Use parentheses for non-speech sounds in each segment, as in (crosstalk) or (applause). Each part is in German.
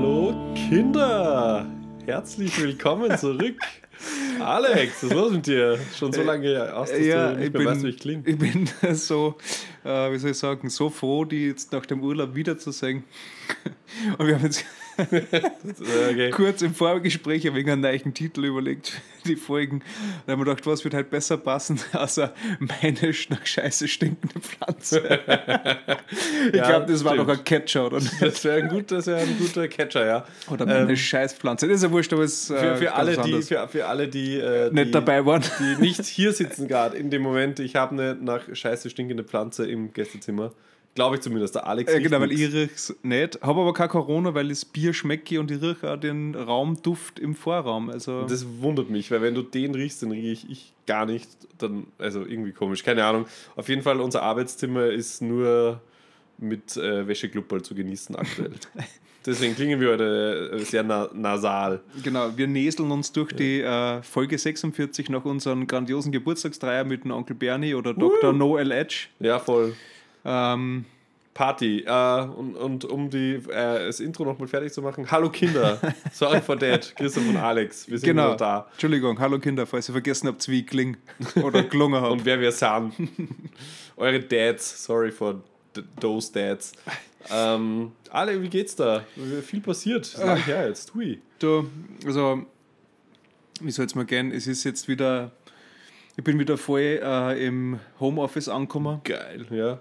Hallo Kinder! Herzlich willkommen zurück. (laughs) Alex, was ist los mit dir? Schon so lange aus, dass ja, du nicht ich mehr bin, weißt, wie ich klinge. Ich bin (laughs) so, äh, wie soll ich sagen, so froh, die jetzt nach dem Urlaub wiederzusehen. (laughs) Und wir haben jetzt (laughs) Okay. kurz im Vorgespräch ein wenig einen neuen Titel überlegt für die Folgen. Da haben wir gedacht, was wird halt besser passen, (laughs) außer meine nach Scheiße stinkende Pflanze. (laughs) ich Ja, glaube, das war stimmt. doch ein Catcher, oder? Das wäre ein, gut, das wär ein guter Catcher, ja. Oder meine Ähm, Scheißpflanze. Das ist ja wurscht, aber es Für, für, alle, die, für, für alle, die, äh, nicht die, dabei waren. die nicht hier sitzen gerade in dem Moment, ich habe eine nach Scheiße stinkende Pflanze im Gästezimmer. Glaube ich zumindest. Der Alex Ja, riecht genau, weil ich riech's nicht. Habe aber kein Corona, weil das Bier schmecke und ich rieche auch den Raumduft im Vorraum. Also Das wundert mich, weil wenn du den riechst, dann rieche ich, ich gar nicht. Dann, also irgendwie komisch, keine Ahnung. Auf jeden Fall, unser Arbeitszimmer ist nur mit äh, Wäscheklubberl zu genießen aktuell. (laughs) Deswegen klingen wir heute äh, sehr na nasal. genau, wir näseln uns durch die äh, Folge 46 nach unserem grandiosen Geburtstagsdreier mit dem Onkel Bernie oder Dr. Noel Edge. Ja, voll. Ähm, Party. Äh, und, und um die, äh, das Intro nochmal fertig zu machen. Hallo Kinder. (laughs) Sorry for that. Christoph und Alex. Wir sind genau. noch da. Entschuldigung, hallo Kinder, falls ihr vergessen habt, wie ich kling oder gelungen habe. (laughs) Und wer wir sind. (laughs) Eure Dads. Sorry for th- those Dads. Ähm, Ale, wie geht's da? Viel passiert. Ist lang her jetzt. Hui. Du, also, wie soll es mal gehen? Es ist jetzt wieder, ich bin wieder voll äh, im Homeoffice angekommen. Geil, ja.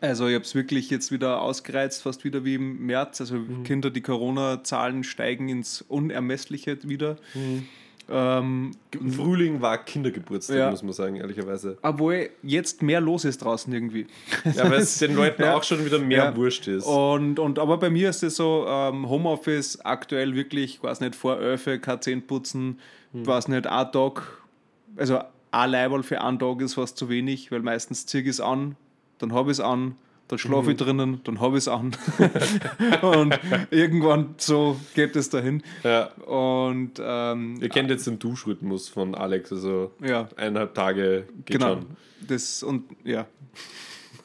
Also ich habe es wirklich jetzt wieder ausgereizt, fast wieder wie im März. Also Kinder, die Corona-Zahlen steigen ins Unermessliche wieder. Ähm, Im Frühling war Kindergeburtstag, Ja. muss man sagen, ehrlicherweise. obwohl jetzt mehr los ist draußen irgendwie. Ja, weil es den Leuten (laughs) Ja. auch schon wieder mehr Ja. wurscht ist. Und, und, aber bei mir ist es so, ähm, Homeoffice aktuell wirklich, ich weiß nicht, vor Öfe, kein Zähne putzen, Hm. weiß nicht, ein Tag, also ein Leiberl für einen Tag ist fast zu wenig, weil meistens ziehe ich es an, dann habe ich es an, dann schlafe Mhm. ich drinnen, dann habe ich es an. (laughs) und irgendwann so geht es dahin. Ja. Und ähm, Ihr kennt jetzt den Duschrhythmus von Alex, also ja, eineinhalb Tage geht genau. schon. Das und ja.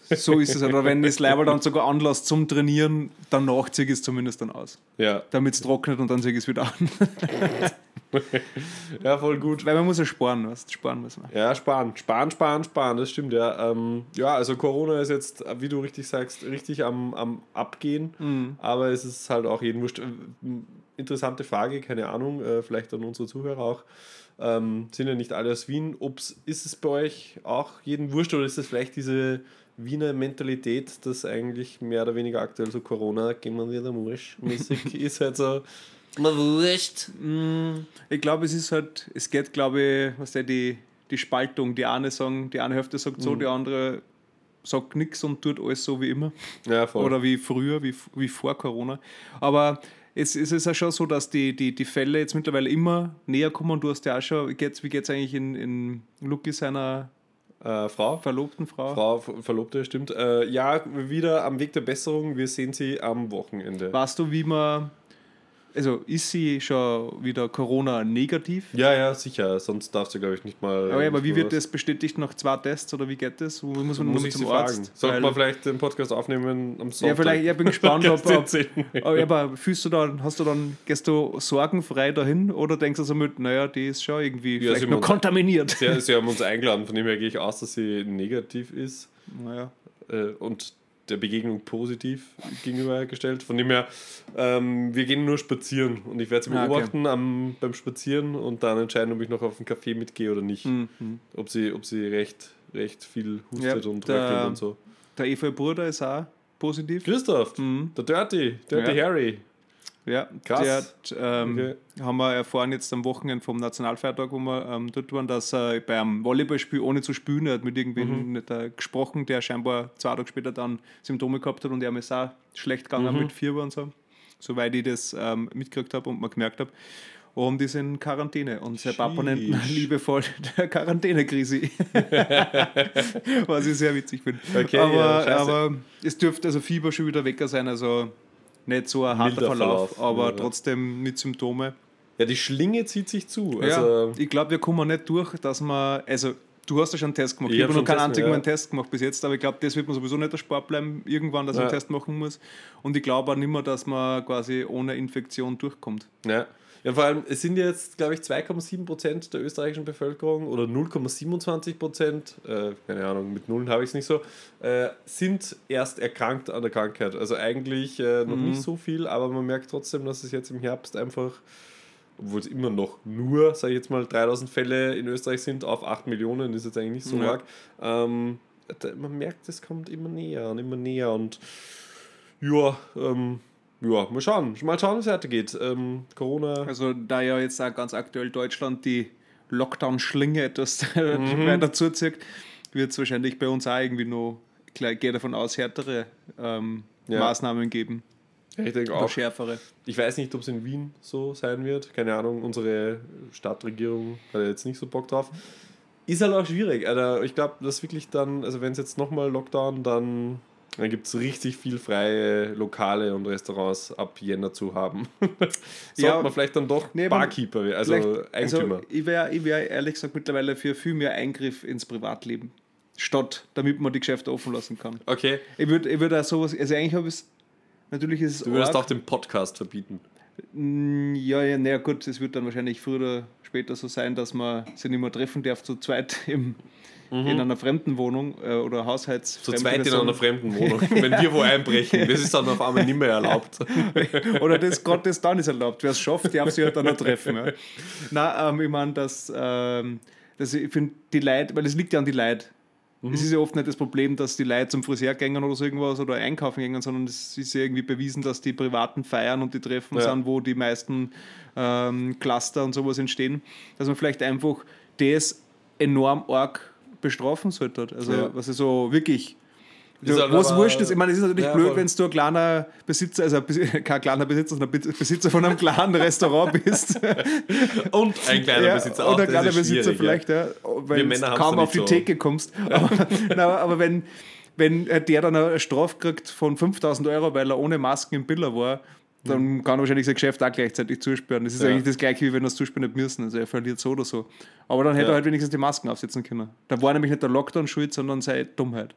So ist es. Oder wenn das Leiberl dann sogar anlässt zum Trainieren, danach ziehe ich es zumindest dann aus. Ja. damit es trocknet und dann ziehe ich es wieder an. (laughs) ja, voll gut. Weil man muss ja sparen, was sparen muss man. Ja, sparen, sparen, sparen, sparen, das stimmt, ja. Ähm, ja, also Corona ist jetzt, wie du richtig sagst, richtig am, am Abgehen, Mhm. aber es ist halt auch jeden wurscht. Ähm, Interessante Frage, keine Ahnung, äh, vielleicht an unsere Zuhörer auch. Ähm, sind ja nicht alle aus Wien. Ob's, ist es bei euch auch jeden wurscht oder ist es vielleicht diese Wiener Mentalität, dass eigentlich mehr oder weniger aktuell so Corona, gehen wir wieder wurscht, mäßig (laughs) ist halt so, na wurscht. Ich glaube, es ist halt, es geht, glaube ich, was der die, die Spaltung. Die eine sagen, die eine Hälfte sagt so, die andere sagt nichts und tut alles so wie immer. Ja, voll. Oder wie früher, wie, wie vor Corona. Aber es, es ist ja schon so, dass die, die, die Fälle jetzt mittlerweile immer näher kommen. Du hast ja auch schon, wie geht's, wie geht's eigentlich in, in Lucky seiner äh, Frau? verlobten Frau? Frau Ver- Verlobte, stimmt. Äh, ja, wieder am Weg der Besserung. Wir sehen sie am Wochenende. Weißt du, wie man. Also ist sie schon wieder Corona-negativ? Ja, ja, sicher. Sonst darfst du, glaube ich, nicht mal. Aber, ja, aber wie wird das bestätigt nach zwei Tests oder wie geht das? Wo muss man Muss nur ich zum sie Arzt? fragen. Sollte man vielleicht den Podcast aufnehmen am Sonntag? ja, vielleicht, ich bin gespannt, (laughs) ob, ob, aber, fühlst du dann, hast du dann, gehst du sorgenfrei dahin oder denkst du so mit, naja, die ist schon irgendwie Ja, vielleicht uns- kontaminiert? Sie, sie (laughs) haben uns eingeladen, von dem her gehe ich aus, dass sie negativ ist Naja. äh, und der Begegnung positiv gegenübergestellt. Von dem her, ähm, wir gehen nur spazieren und ich werde sie Ah, okay. beobachten am, beim Spazieren und dann entscheiden, ob ich noch auf einen Café mitgehe oder nicht. Mhm. Ob sie, ob sie recht, recht viel Ja, hustet und der- röchelt und so. Der Eva Bruder ist auch positiv. Christoph, Mhm. der Dirty, Dirty Ja. Harry. Ja, Krass. Der hat, ähm, Okay. haben wir erfahren jetzt am Wochenende vom Nationalfeiertag, wo wir ähm, dort waren, dass er beim Volleyballspiel ohne zu spielen, er hat mit irgendwen Mhm. nicht, äh, gesprochen, der scheinbar zwei Tage später dann Symptome gehabt hat und er ist auch schlecht gegangen Mhm. mit Fieber und so, soweit ich das ähm, mitgekriegt habe und mal gemerkt habe. Und die sind in Quarantäne. Und sein Papa nennt ihn liebevoll (laughs) der Quarantäne-Krise. (laughs) Was ich sehr witzig finde. Okay, ja, aber, scheiße. aber es dürfte also Fieber schon wieder weg sein. Also nicht so ein harter Verlauf, Verlauf, aber ja. trotzdem mit Symptome. Ja, die Schlinge zieht sich zu. Also, ja, ich glaube, wir kommen nicht durch, dass man, also Du hast ja schon einen Test gemacht. Ich Ich, hab habe noch keinen einzigen ja. Test gemacht bis jetzt, aber ich glaube, das wird mir sowieso nicht erspart bleiben, irgendwann, dass ich Ja. einen Test machen muss. Und ich glaube auch nicht mehr, dass man quasi ohne Infektion durchkommt. Ja. Ja, vor allem, es sind jetzt, glaube ich, 2,7 Prozent der österreichischen Bevölkerung oder 0,27 Prozent, äh, keine Ahnung, mit Nullen habe ich es nicht so, äh, sind erst erkrankt an der Krankheit. Also eigentlich äh, noch nicht so viel, aber man merkt trotzdem, dass es jetzt im Herbst einfach, obwohl es immer noch nur, sage ich jetzt mal, 3000 Fälle in Österreich sind auf 8 Millionen, ist jetzt eigentlich nicht so Ja. arg. Ähm, man merkt, es kommt immer näher und immer näher und ja, ähm, ja, mal schauen. Mal schauen, wie es weitergeht. Ähm, Corona. Also da ja jetzt auch ganz aktuell Deutschland die Lockdown-Schlinge etwas (laughs) Mhm. weiter zuzieht, wird es wahrscheinlich bei uns auch irgendwie noch, ich gehe davon aus, härtere ähm, Ja. Maßnahmen geben. ich denke auch. schärfere. Ich weiß nicht, ob es in Wien so sein wird. Keine Ahnung, unsere Stadtregierung hat ja jetzt nicht so Bock drauf. Ist halt auch schwierig. Also ich glaube, dass wirklich dann, also wenn es jetzt nochmal Lockdown, dann, dann gibt es richtig viel freie Lokale und Restaurants ab Jänner zu haben. (laughs) Sollte Ja. man vielleicht dann doch Nee, Barkeeper, also Vielleicht- Eigentümer. Also ich wäre ich wär ehrlich gesagt mittlerweile für viel mehr Eingriff ins Privatleben. Statt, damit man die Geschäfte offen lassen kann. okay, Ich würde ich würd auch sowas, also eigentlich habe ich es, natürlich ist es du würdest arg. auch den Podcast verbieten. Ja, ja, naja, gut, es wird dann wahrscheinlich früher oder später so sein, dass man sich nicht mehr treffen darf, zu zweit (laughs) im, in einer fremden Wohnung äh, oder Haushalts. Mhm. Zu zweit in einer fremden Wohnung, (laughs) wenn wir wo einbrechen. Das ist dann auf einmal nicht mehr erlaubt. (laughs) Oder das gerade das dann ist erlaubt. Wer es schafft, darf sich halt dann noch treffen. Ja. Nein, ähm, ich meine, dass, ähm, dass ich finde, die Leute, weil es liegt ja an die Leute. Es ist ja oft nicht das Problem, dass die Leute zum Friseur gehen oder so irgendwas oder einkaufen gehen, sondern es ist ja irgendwie bewiesen, dass die privaten Feiern und die Treffen Ja. sind, wo die meisten ähm, Cluster und sowas entstehen, dass man vielleicht einfach das enorm arg bestrafen sollte. Also, Ja. was ist so wirklich halt was wurscht ist, ich meine, es ist natürlich Ja, blöd, wenn du ein kleiner Besitzer, also (laughs) kein kleiner Besitzer, sondern Be- Besitzer von einem kleinen (laughs) Restaurant bist. (laughs) Und ein kleiner Ja, Besitzer auch. Oder ein kleiner Besitzer vielleicht, ja, weil du kaum auf die so. Theke kommst. Aber, aber, aber wenn, wenn äh, der dann eine Strafe kriegt von 5000 Euro, weil er ohne Masken im Biller war, dann kann er wahrscheinlich sein Geschäft auch gleichzeitig zusperren. Das ist Ja. eigentlich das gleiche, wie wenn er es zusperren nicht müssen. Also er verliert so oder so. Aber dann hätte Ja. er halt wenigstens die Masken aufsetzen können. Da war nämlich nicht der Lockdown schuld, sondern seine Dummheit.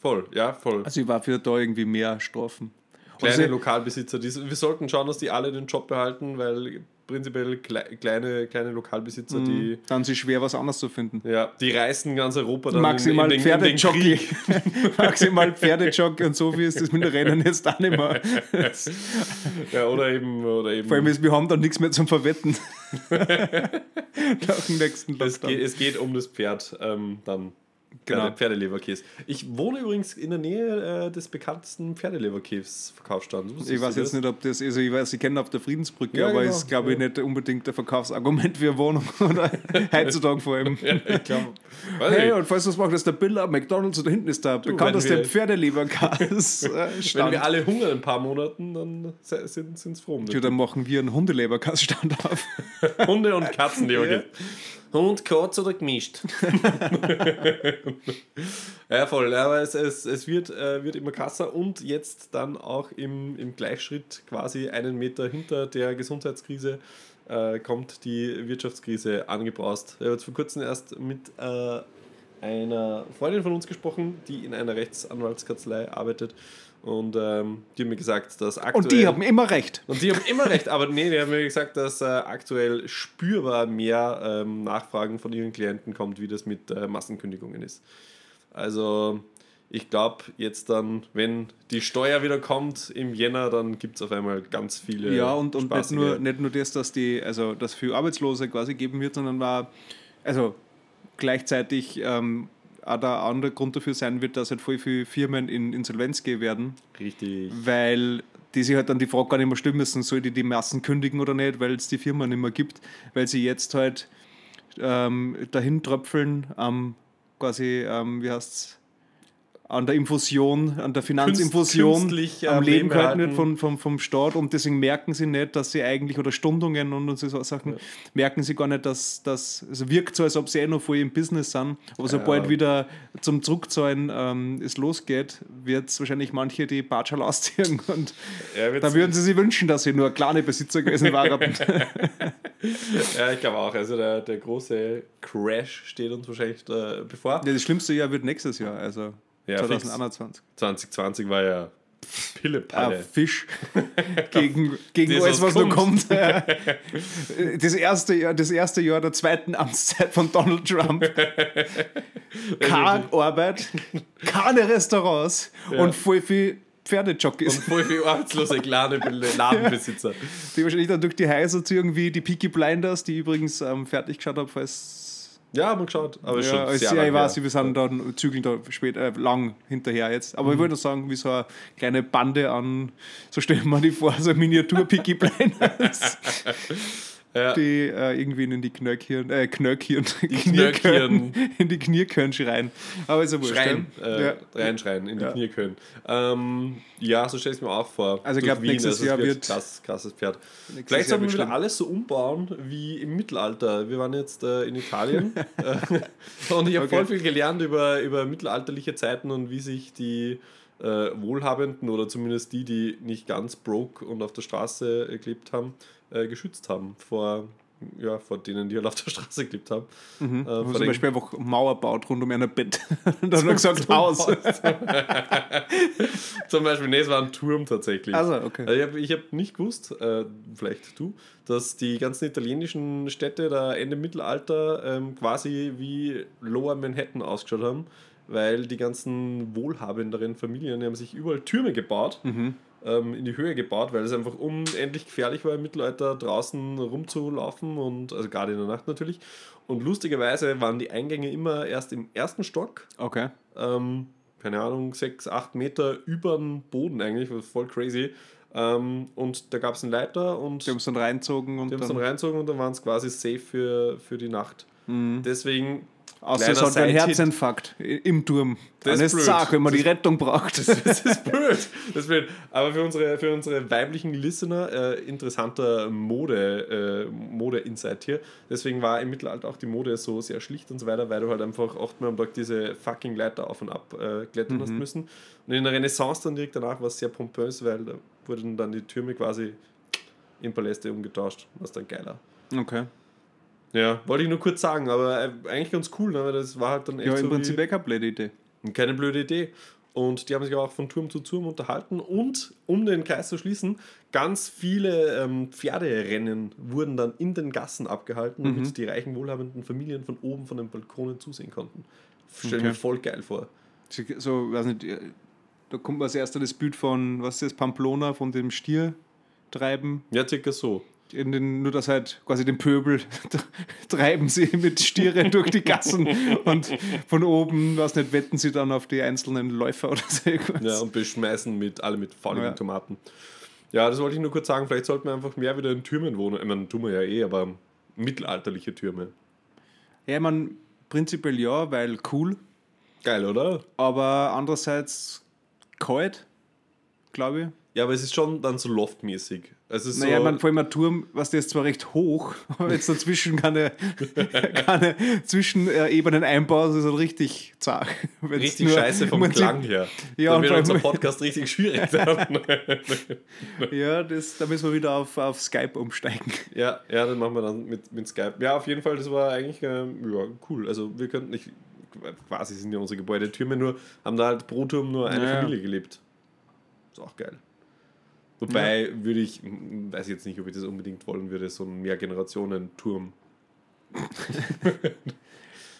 Voll, ja, voll. Also ich war für da irgendwie mehr Strafen. Kleine Also- Lokalbesitzer, die, wir sollten schauen, dass die alle den Job behalten, weil prinzipiell klei- kleine, kleine Lokalbesitzer, die, Dann ist es schwer, was anderes zu finden. ja, die reisen ganz Europa dann Maximal in, in, den, in den. (laughs) Maximal Pferdejockey und so viel ist das mit dem Rennen jetzt auch nicht mehr. Ja, oder eben, oder eben Vor allem ist, wir haben dann nichts mehr zum Verwetten. (laughs) Nach dem nächsten es, geht, es geht um das Pferd ähm, dann. Genau. Pferde, Pferdeleberkäse. Ich wohne übrigens in der Nähe äh, des bekanntesten Pferdeleberkäse-Verkaufsstands. Ich weiß jetzt nicht, ob das, also ich weiß, ich kenne auf der Friedensbrücke, Ja, aber genau, ist, glaube ich, ja. nicht unbedingt ein Verkaufsargument für eine Wohnung (laughs) oder heutzutage vor allem. Ich glaube. Hey, und falls du es machst, ist der Biller, McDonalds und da hinten ist der bekannteste wir- Pferdeleberkas. (laughs) Wenn wir alle hungern in ein paar Monaten, dann sind es froh. um Ja, dann machen wir einen Hundeleberkas-Stand auf. (laughs) Hunde- und Katzenleberkäse. Hund, Katz oder gemischt? (laughs) ja, voll. Aber es, es, es wird, äh, wird immer krasser und jetzt dann auch im, im Gleichschritt quasi einen Meter hinter der Gesundheitskrise äh, kommt die Wirtschaftskrise angebraust. Ich habe jetzt vor kurzem erst mit äh, einer Freundin von uns gesprochen, die in einer Rechtsanwaltskanzlei arbeitet und ähm, die hat mir gesagt, dass aktuell... Und die haben immer recht. Und die haben immer recht, aber nee, die haben mir gesagt, dass äh, aktuell spürbar mehr ähm, Nachfragen von ihren Klienten kommt, wie das mit äh, Massenkündigungen ist. Also ich glaube, jetzt dann, wenn die Steuer wieder kommt im Jänner, dann gibt es auf einmal ganz viele. Ja, und, und nicht, nur, nicht nur das, dass die, also dass für Arbeitslose quasi geben wird, sondern war, also gleichzeitig ähm, auch der andere Grund dafür sein wird, dass halt voll viele Firmen in Insolvenz gehen werden, Richtig. weil die sich halt dann die Frage gar nicht mehr stellen müssen, soll die die Massen kündigen oder nicht, weil es die Firma nicht mehr gibt, weil sie jetzt halt ähm, dahin tröpfeln am quasi, ähm, wie heißt's, an der Infusion, an der Finanzinfusion, künstlich, am am Leben gehalten wird erhalten. vom, vom, Staat und deswegen merken sie nicht, dass sie eigentlich, oder Stundungen und, so Sachen, merken sie gar nicht, dass das, also wirkt so, als ob sie eh noch voll im Business sind, aber sobald wieder zum Zurückzahlen ähm, es losgeht, wird es wahrscheinlich manche die Batschal (laughs) ausziehen und Ja, da würden sie sich wünschen, dass sie nur kleine Besitzer gewesen waren. (laughs) (laughs) ja, ich glaube auch. Also der, der große Crash steht uns wahrscheinlich äh, bevor. Ja, das schlimmste Jahr wird nächstes Jahr, also Ja, 2021. 2020 war ja Ah, Pillepalle. Fisch (laughs) gegen, gegen Das, alles, was noch kommt. kommt. (laughs) Das erste, Jahr, das erste Jahr der zweiten Amtszeit von Donald Trump. (laughs) Keine Arbeit, keine Restaurants und voll viel Pferdejockeys, Und voll viele arbeitslose kleine Ladenbesitzer. die wahrscheinlich dann durch die Häuser zu irgendwie die Peaky Blinders, die ich übrigens ähm, fertig geschaut habe, falls Ja, haben wir geschaut. Aber Ja, schon sehr ja, lang ich weiß, wir sind dann zügeln da spät, äh, lang hinterher jetzt. Aber ich wollte nur sagen, wie so eine kleine Bande an, so stellen wir die vor, so Miniatur-Picky Blinders, (laughs) Ja. die äh, irgendwie in die Knöckhirn, äh, Knöckhirn, (laughs) Knöckhirn. in die Kniekirn schreien. Aber ist ja wurscht. Schreien, äh, Ja. reinschreien, in die Ja. Knie können. Ähm, ja, so stelle ich mir auch vor. Also ich Durch glaub, Wien, nächstes es Jahr wird- Krass, krasses Pferd. Nächstes Vielleicht sollten wir wieder alles so umbauen wie im Mittelalter. Wir waren jetzt äh, in Italien (laughs) (laughs) und ich habe Okay. voll viel gelernt über, über mittelalterliche Zeiten und wie sich die äh, Wohlhabenden oder zumindest die, die nicht ganz broke und auf der Straße äh, gelebt haben, äh, geschützt haben vor, ja, vor denen, die halt auf der Straße gelebt haben. Mhm. Äh, vor zum Beispiel einfach Mauer baut rund um ein Bett. Und (laughs) dann hat gesagt, Haus. (laughs) Zum Beispiel, nee, es war ein Turm tatsächlich. Also, okay. Also ich habe ich hab nicht gewusst, äh, vielleicht du, dass die ganzen italienischen Städte da Ende Mittelalter ähm, quasi wie Lower Manhattan ausgeschaut haben, weil die ganzen wohlhabenderen Familien die haben sich überall Türme gebaut, Mhm. Ähm, in die Höhe gebaut, weil es einfach unendlich gefährlich war im Mittelalter draußen rumzulaufen und also gerade in der Nacht natürlich. Und lustigerweise waren die Eingänge immer erst im ersten Stock Okay. ähm, keine Ahnung, 6, 8 Meter über dem Boden eigentlich, was voll crazy. Ähm, und da gab es einen Leiter und Die haben es dann reinzogen und die haben es dann, reinzogen und dann waren es quasi safe für, für die Nacht. Deswegen, außer es hat einen. Herzinfarkt im Turm. Das Dann ist blöd. Sache, wenn man die Das- Rettung braucht. das ist blöd. Das ist blöd. Aber für unsere, für unsere weiblichen Listener äh, interessanter Mode, äh, Mode-Insight hier. Deswegen war im Mittelalter auch die Mode so sehr schlicht und so weiter, weil du halt einfach achtmal am Tag diese fucking Leiter auf und ab äh, klettern hast müssen. Und in der Renaissance dann direkt danach war es sehr pompös, weil da wurden dann die Türme quasi in Paläste umgetauscht. Was dann geiler. Okay. Ja, wollte ich nur kurz sagen, aber äh, eigentlich ganz cool, ne? weil das war halt dann echt Ja, so im Prinzip wie, eh keine blöde Idee. keine blöde Idee. Und die haben sich auch von Turm zu Turm unterhalten. Und um den Kreis zu schließen, ganz viele ähm, Pferderennen wurden dann in den Gassen abgehalten, Mhm. damit die reichen, wohlhabenden Familien von oben von den Balkonen zusehen konnten. Stell mir Okay. voll geil vor. So, so, weiß nicht, äh, da kommt als erster das Bild von, was ist das, Pamplona, von dem Stier treiben. Ja, circa so. In den, nur dass halt quasi den Pöbel (laughs) treiben sie mit Stieren durch die Gassen und von oben, was nicht, wetten sie dann auf die einzelnen Läufer oder so irgendwas. Ja, und beschmeißen mit alle mit fauligen Ja. Tomaten. Ja, das wollte ich nur kurz sagen. Vielleicht sollten wir einfach mehr wieder in Türmen wohnen. Ich meine, tun wir ja eh, aber mittelalterliche Türme. Ja, ich meine, prinzipiell ja, weil cool, Geil, oder? aber andererseits kalt, glaube ich. Ja, aber es ist schon dann so loftmäßig. Es ist Naja, so, man, vor allem ein Turm, was der ist zwar recht hoch, (laughs) aber jetzt dazwischen keine, (laughs) keine Zwischenebenen einbauen, das ist halt richtig zart. (laughs) Wenn's richtig nur- scheiße vom sieht- Klang her. Ja, dann und wird unser Podcast richtig schwierig. Dann. Ja, das, da müssen wir wieder auf, auf Skype umsteigen. ja, ja, dann machen wir dann mit, mit Skype. Ja, auf jeden Fall, das war eigentlich ähm, ja, cool. Also wir könnten nicht, quasi sind ja unsere Gebäudetürme nur, haben da halt pro Turm nur eine Ja, ja. Familie gelebt. Ist auch geil. Wobei würde ich, weiß jetzt nicht, ob ich das unbedingt wollen würde, so ein Mehrgenerationen-Turm.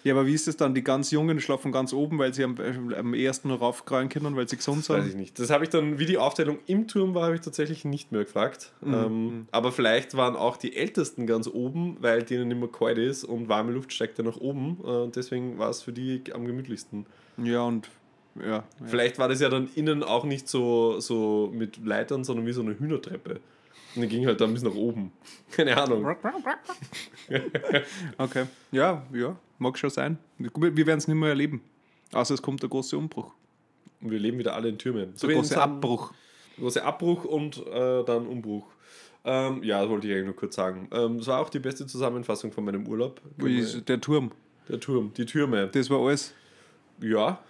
Ja, aber wie ist das dann? Die ganz Jungen schlafen ganz oben, weil sie am, am ersten noch raufkreuen können, weil sie gesund Weiß ich sind? nicht. Das habe ich dann, wie die Aufteilung im Turm war, habe ich tatsächlich nicht mehr gefragt. Mhm. Ähm, aber vielleicht waren auch die Ältesten ganz oben, weil denen immer kalt ist und warme Luft steigt ja nach oben. Äh, Und deswegen war es für die am gemütlichsten. Ja, und ja. ja. Vielleicht war das ja dann innen auch nicht so, so mit Leitern, sondern wie so eine Hühnertreppe. Und die ging halt dann bis nach oben. (laughs) Keine Ahnung. (laughs) Okay. Ja, ja, mag schon sein. Wir werden es nicht mehr erleben. Außer es kommt der große Umbruch. Und wir leben wieder alle in Türmen. So Der große Abbruch. Große Abbruch und äh, dann Umbruch. Ähm, ja, das wollte ich eigentlich nur kurz sagen. Ähm, das war auch die beste Zusammenfassung von meinem Urlaub. Der Turm. Der Turm, die Türme. Das war alles. Ja,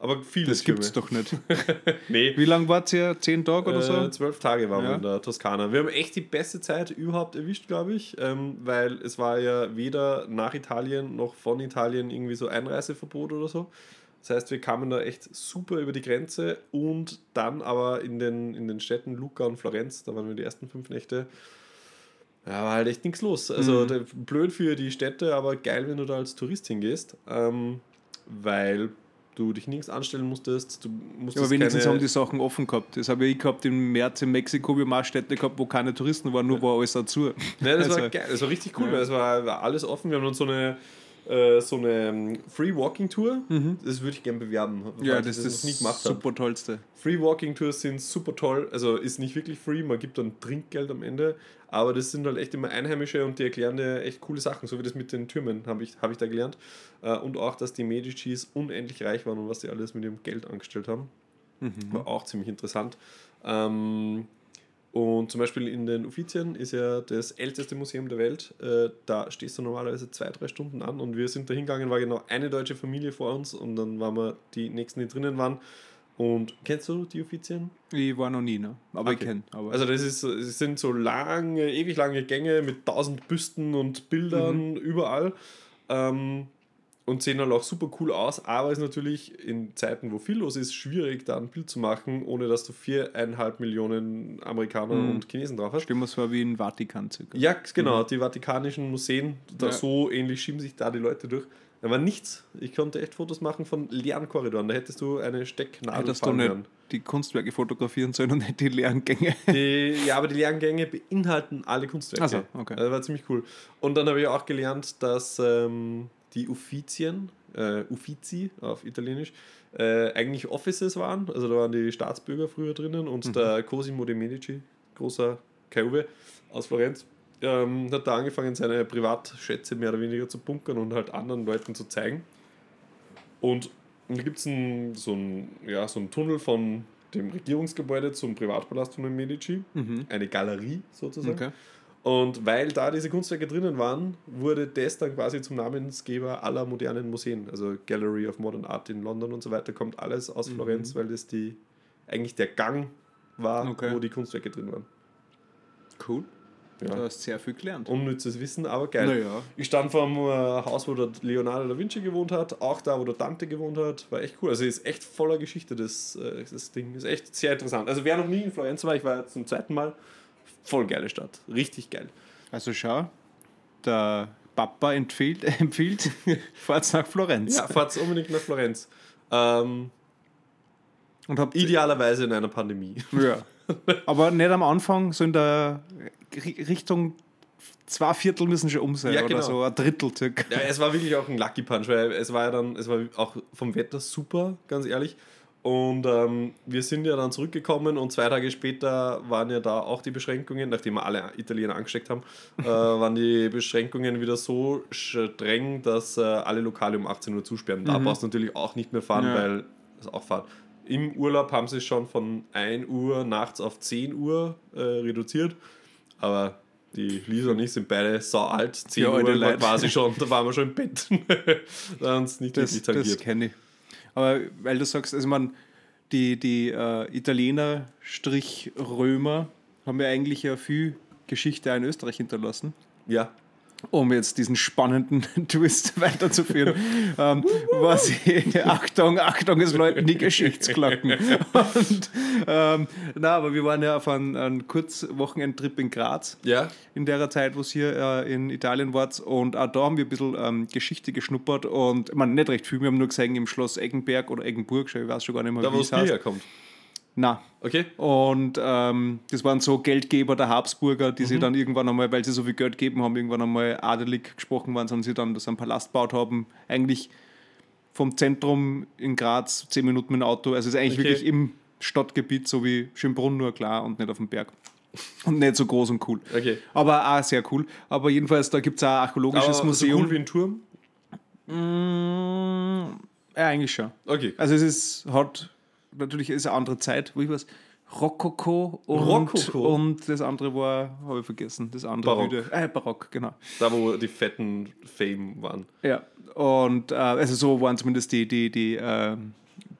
Aber viele Das Türme. gibt's doch nicht. (laughs) Nee, Wie lange wart ihr? Zehn Tage oder so? Äh, zwölf Tage waren wir Ja. in der Toskana. Wir haben echt die beste Zeit überhaupt erwischt, glaube ich, ähm, weil es war ja weder nach Italien noch von Italien irgendwie so Einreiseverbot oder so. Das heißt, wir kamen da echt super über die Grenze und dann aber in den, in den Städten Lucca und Florenz, da waren wir die ersten fünf Nächte, ja, war halt echt nichts los. Also der- blöd für die Städte, aber geil, wenn du da als Tourist hingehst, ähm, weil du dich nirgends anstellen musstest. Du musstest aber wenigstens haben die Sachen offen gehabt. Das habe ich gehabt im März in Mexiko. Wir haben auch Städte gehabt, wo keine Touristen waren, nur war alles dazu. Ja, das war Also- geil, das war richtig cool, Ja. weil es war, war alles offen. Wir haben uns so eine, äh, so eine ähm, Free Walking Tour, das würde ich gerne bewerben, Ja, das, noch ist nie das gemacht super tollste. Free Walking Tours sind super toll, also ist nicht wirklich free, man gibt dann Trinkgeld am Ende, aber das sind halt echt immer Einheimische und die erklären dir echt coole Sachen, so wie das mit den Türmen habe ich, hab ich da gelernt. Äh, Und auch, dass die Medicis unendlich reich waren und was sie alles mit ihrem Geld angestellt haben. War auch ziemlich interessant. Ähm, und zum Beispiel in den Uffizien ist ja das älteste Museum der Welt. Äh, da stehst du normalerweise zwei, drei Stunden an und wir sind da hingegangen, war genau eine deutsche Familie vor uns und dann waren wir die nächsten, die drinnen waren. Und kennst du die Uffizien? Ich war noch nie, ne? aber ich Okay. kenne. Aber Also das ist, es sind so lange, ewig lange Gänge mit tausend Büsten und Bildern überall. Ähm, und sehen halt auch super cool aus, aber ist natürlich in Zeiten, wo viel los ist, schwierig, da ein Bild zu machen, ohne dass du viereinhalb Millionen Amerikaner Mhm. und Chinesen drauf hast. stellen wir es vor wie in Vatikan circa. Ja, genau, die Vatikanischen Museen, da Ja. so ähnlich schieben sich da die Leute durch. Da war nichts. Ich konnte echt Fotos machen von leeren Korridoren. Da hättest du eine Stecknadel Hättest du nicht die Kunstwerke fotografieren sollen und nicht die leeren Gänge. Die, ja, aber die leeren Gänge beinhalten alle Kunstwerke. Ach so, okay. Das war ziemlich cool. Und dann habe ich auch gelernt, dass ähm, die Uffizien, äh, Uffizi auf Italienisch, äh, eigentlich Offices waren. Also da waren die Staatsbürger früher drinnen und Mhm. der Cosimo de Medici, großer Kauwe aus Florenz, ähm, hat da angefangen, seine Privatschätze mehr oder weniger zu bunkern und halt anderen Leuten zu zeigen. Und da gibt es so, einen, ja, so Tunnel von dem Regierungsgebäude zum Privatpalast von den Medici. Mhm. Eine Galerie sozusagen. Okay. Und weil da diese Kunstwerke drinnen waren, wurde das dann quasi zum Namensgeber aller modernen Museen. Also Gallery of Modern Art in London und so weiter kommt alles aus Florenz, weil das die eigentlich der Gang war, Okay. wo die Kunstwerke drin waren. Cool. Du Ja. hast sehr viel gelernt. Unnützes Wissen, aber geil. Naja. Ich stand vor dem äh, Haus, wo der Leonardo da Vinci gewohnt hat, auch da, wo der Dante gewohnt hat. War echt cool. Also ist echt voller Geschichte, das, äh, das Ding. Ist echt sehr interessant. Also wer noch nie in Florenz war, ich war jetzt zum zweiten Mal, voll geile Stadt. Richtig geil. Also schau, der Papa empfiehlt, (laughs) empfiehlt (laughs) fahrt nach Florenz. Ja, fahrt unbedingt nach Florenz. Ähm, Und habt idealerweise in einer Pandemie. Ja. (laughs) Aber nicht am Anfang, so in der Ri- Richtung zwei Viertel müssen schon um sein Ja, oder genau. so ein Drittel circa. Ja, es war wirklich auch ein Lucky Punch, weil es war ja dann, es war auch vom Wetter super, ganz ehrlich. Und ähm, wir sind ja dann zurückgekommen und zwei Tage später waren ja da auch die Beschränkungen, nachdem wir alle Italiener angesteckt haben, äh, (laughs) waren die Beschränkungen wieder so streng, dass äh, alle Lokale um 18 Uhr zusperren. Da brauchst du natürlich auch nicht mehr fahren, Ja. weil das auch Fahrt. Im Urlaub haben sie es schon von 1 Uhr nachts auf 10 Uhr äh, reduziert. Aber die Lisa und ich sind beide sau alt. 10 Ja, Uhr war quasi schon, da waren wir schon im (laughs) Bett. (laughs) da haben uns nicht Das, wirklich das tangiert. kenne ich. Aber weil du sagst, also man, die, die äh, Italiener Strich Römer haben ja eigentlich ja viel Geschichte in Österreich hinterlassen. Ja. Um jetzt diesen spannenden (laughs) Twist weiterzuführen, ähm, was ich, Achtung, Achtung, es läuten die Geschichtsglocken. Und, ähm, na, aber wir waren ja auf einem, einem Kurzwochenendtrip in Graz Ja. in der Zeit, wo es hier äh, in Italien war. Und auch da haben wir ein bisschen ähm, Geschichte geschnuppert und man nicht recht viel. Wir haben nur gesehen im Schloss Eggenberg oder Eggenburg, ich weiß schon gar nicht mehr, Da, wie wo es heißt. herkommt. Na. Okay. Und ähm, das waren so Geldgeber der Habsburger, die Mhm. sie dann irgendwann einmal, weil sie so viel Geld geben haben, irgendwann einmal adelig gesprochen waren, sondern sie dann das einen Palast gebaut haben. Eigentlich vom Zentrum in Graz zehn Minuten mit dem Auto. Also es ist eigentlich Okay. wirklich im Stadtgebiet, so wie Schönbrunn, nur klar und nicht auf dem Berg. (laughs) Und nicht so groß und cool. Okay. Aber auch sehr cool. Aber jedenfalls, da gibt es auch ein archäologisches Aber Museum. so cool wie ein Turm? Mm, ja, eigentlich schon. Okay. Also es ist, hat, natürlich ist eine andere Zeit, wo ich was, Rokoko und, Rokoko? und das andere war, habe ich vergessen, das andere Barock. Wieder, äh, Barock, genau. Da, wo die fetten Fame waren. Ja, und äh, also so waren zumindest die, die, die, äh,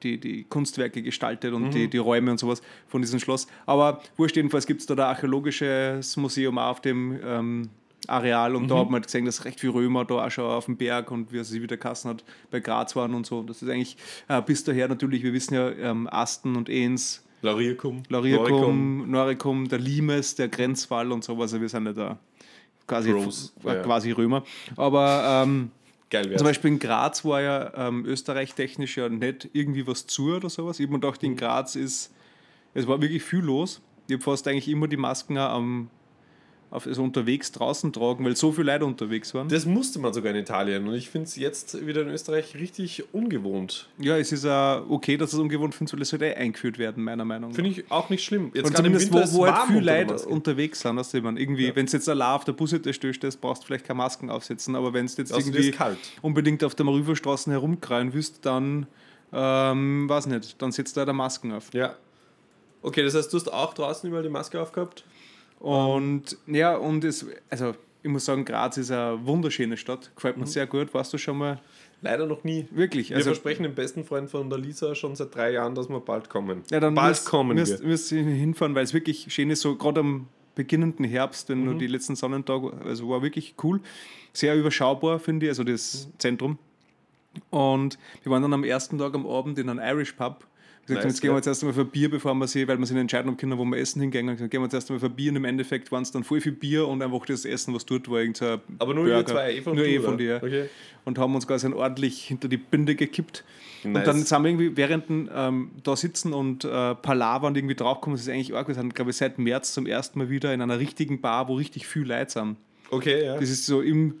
die, die Kunstwerke gestaltet und die, die Räume und sowas von diesem Schloss. Aber wurscht, jedenfalls gibt es da ein archäologisches Museum auch auf dem ähm, Areal und da hat man halt gesehen, dass recht viele Römer da auch schon auf dem Berg und wie sie wieder Kassen hat, bei Graz waren und so. Das ist eigentlich äh, bis daher natürlich, wir wissen ja, ähm, Asten und Ehns, Lauriacum. Lauriacum, Noricum, der Limes, der Grenzwall und sowas. Also wir sind ja da quasi, Pros, äh, ja. quasi Römer. Aber ähm, Geil wär's. zum Beispiel in Graz war ja ähm, Österreich technisch ja nicht irgendwie was zu oder sowas. Ich habe mir gedacht, Mhm. in Graz ist, es war wirklich viel los. Ich habe fast eigentlich immer die Masken am, auf, also unterwegs draußen tragen, weil so viele Leute unterwegs waren. Das musste man sogar in Italien und ich finde es jetzt wieder in Österreich richtig ungewohnt. ja, es ist auch okay, dass es ungewohnt finde, weil es sollte eh eingeführt werden, meiner Meinung nach. Finde ich auch nicht schlimm. Jetzt Und zumindest, wo, wo halt viele unter Leute unterwegs sind, dass man irgendwie, wenn es jetzt allein auf der Bushaltestelle stehst, brauchst du vielleicht keine Masken aufsetzen, aber wenn es jetzt Außerdem irgendwie unbedingt auf der Marüverstraße herumkreien willst, dann, ähm, weiß nicht, dann setzt da der Masken auf. Ja. Okay, das heißt, du hast auch draußen überall die Maske aufgehabt? Und ja, und es, also ich muss sagen, Graz ist eine wunderschöne Stadt, gefällt Mhm. mir sehr gut, warst du schon mal, Leider noch nie. wirklich, Wir also versprechen dem besten Freund von der Lisa schon seit drei Jahren, dass wir bald kommen. Ja, dann bald müsst, kommen müsst, wir. müsst hinfahren, weil es wirklich schön ist, so gerade am beginnenden Herbst, wenn Mhm. nur die letzten Sonnentage, also war wirklich cool. Sehr überschaubar, finde ich, also das Mhm. Zentrum. Und wir waren dann am ersten Tag am Abend in einem Irish Pub. Gesagt, Nice, jetzt gehen wir jetzt erst einmal für Bier, bevor wir sie, weil wir nicht entscheiden haben können, wo wir essen hingehen. Gesagt, gehen wir jetzt erst einmal für Bier und im Endeffekt waren es dann voll viel Bier und einfach das Essen, was dort war, irgendein Aber nur wir zwei, eh von nur eh von dir. Okay. Und haben uns quasi ordentlich hinter die Binde gekippt. Nice. Und dann sind wir irgendwie während ähm, da sitzen und äh, palavern irgendwie draufkommen, das ist eigentlich arg. Wir sind, glaube ich, seit März zum ersten Mal wieder in einer richtigen Bar, wo richtig viel Leute sind. Okay, ja. Das ist so im,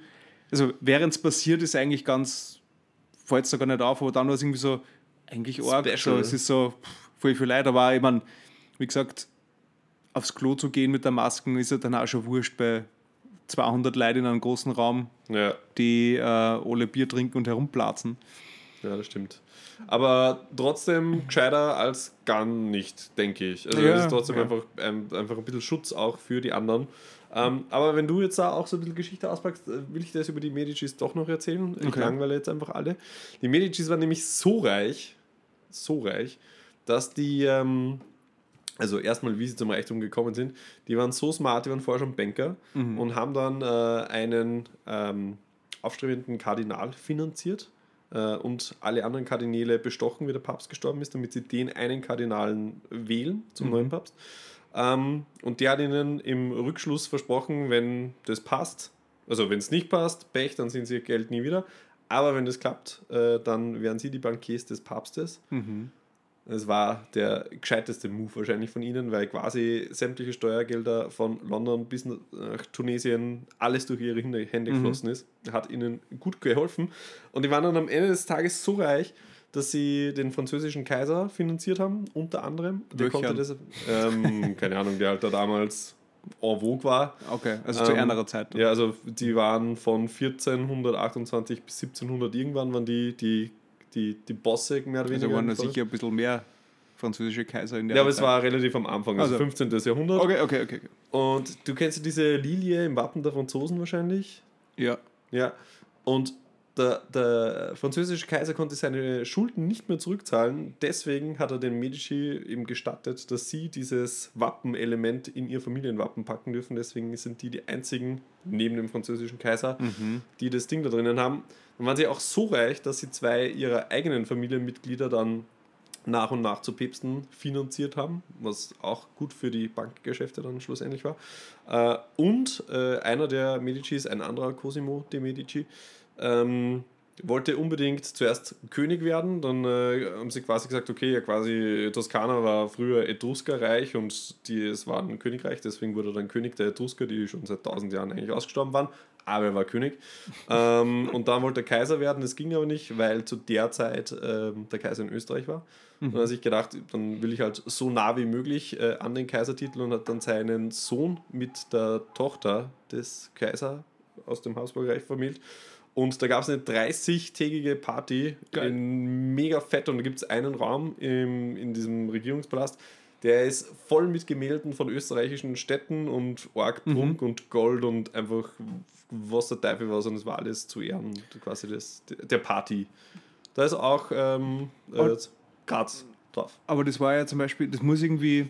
also während es passiert, ist eigentlich ganz, fällt es da gar nicht auf, aber dann war es irgendwie so, eigentlich arg. So, es ist so pff, voll viel Leute, aber ich meine, wie gesagt, aufs Klo zu gehen mit der Maske ist ja dann auch schon wurscht bei 200 Leuten in einem großen Raum, ja. die äh, alle Bier trinken und herumplatzen. Ja, das stimmt. Aber trotzdem gescheiter als gar nicht, denke ich. Also Ja, es ist trotzdem ja. einfach, ähm, einfach ein bisschen Schutz auch für die anderen. Ähm, aber wenn du jetzt da auch so ein bisschen Geschichte auspackst, äh, will ich das über die Medicis doch noch erzählen. Ich Okay. langweile jetzt einfach alle. Die Medicis waren nämlich so reich, so reich, dass die, ähm, also erstmal, wie sie zum Reichtum gekommen sind, die waren so smart, die waren vorher schon Banker und haben dann äh, einen ähm, aufstrebenden Kardinal finanziert äh, und alle anderen Kardinäle bestochen, wie der Papst gestorben ist, damit sie den einen Kardinalen wählen zum neuen Papst. Ähm, und der hat ihnen im Rückschluss versprochen, wenn das passt, also wenn es nicht passt, Pech, dann sehen sie ihr Geld nie wieder. Aber wenn das klappt, äh, dann wären sie die Bankiers des Papstes. Es war der gescheiteste Move wahrscheinlich von ihnen, weil quasi sämtliche Steuergelder von London bis nach Tunesien alles durch ihre Hände Hände geflossen ist. Hat ihnen gut geholfen. Und die waren dann am Ende des Tages so reich, dass sie den französischen Kaiser finanziert haben, unter anderem. Der Welchen? konnte das, ähm, keine Ahnung, der halt da damals en vogue war. Okay, also zu Ähm, einer Zeit. Ja, also die waren von 1428 bis 1700 irgendwann waren die, die, die, die Bosse mehr oder Also weniger. waren da sicher ein bisschen mehr französische Kaiser in der Ja, aber es Zeit. war relativ am Anfang, also, Also- 15. Jahrhundert. Okay, okay, okay. okay. Und du kennst ja diese Lilie im Wappen der Franzosen wahrscheinlich. Ja. Ja. Und der, der französische Kaiser konnte seine Schulden nicht mehr zurückzahlen. Deswegen hat er den Medici eben gestattet, dass sie dieses Wappenelement in ihr Familienwappen packen dürfen. Deswegen sind die die einzigen, neben dem französischen Kaiser, die das Ding da drinnen haben. Dann waren sie auch so reich, dass sie zwei ihrer eigenen Familienmitglieder dann nach und nach zu Päpsten finanziert haben, was auch gut für die Bankgeschäfte dann schlussendlich war. Äh, und äh, einer der Medicis, ein anderer Cosimo de Medici, ähm, wollte unbedingt zuerst König werden. Dann äh, haben sie quasi gesagt, okay, ja, quasi Toskana war früher Etruskerreich und die, es war ein Königreich, deswegen wurde er dann König der Etrusker, die schon seit tausend Jahren eigentlich ausgestorben waren. Aber er war König. (laughs) ähm, und dann wollte er Kaiser werden. Das ging aber nicht, weil zu der Zeit ähm, der Kaiser in Österreich war. Und dann hat er sich gedacht, dann will ich halt so nah wie möglich äh, an den Kaisertitel und hat dann seinen Sohn mit der Tochter des Kaiser aus dem Habsburgerreich vermählt. Und da gab es eine 30-tägige Party Geil. in mega fett und da gibt es einen Raum im, in diesem Regierungspalast, der ist voll mit Gemälden von österreichischen Städten und Org, Prunk und Gold und einfach was der Teufel was und es war alles zu Ehren quasi des, der Party. Da ist auch ähm, äh, Graz drauf. Aber das war ja zum Beispiel, das muss irgendwie,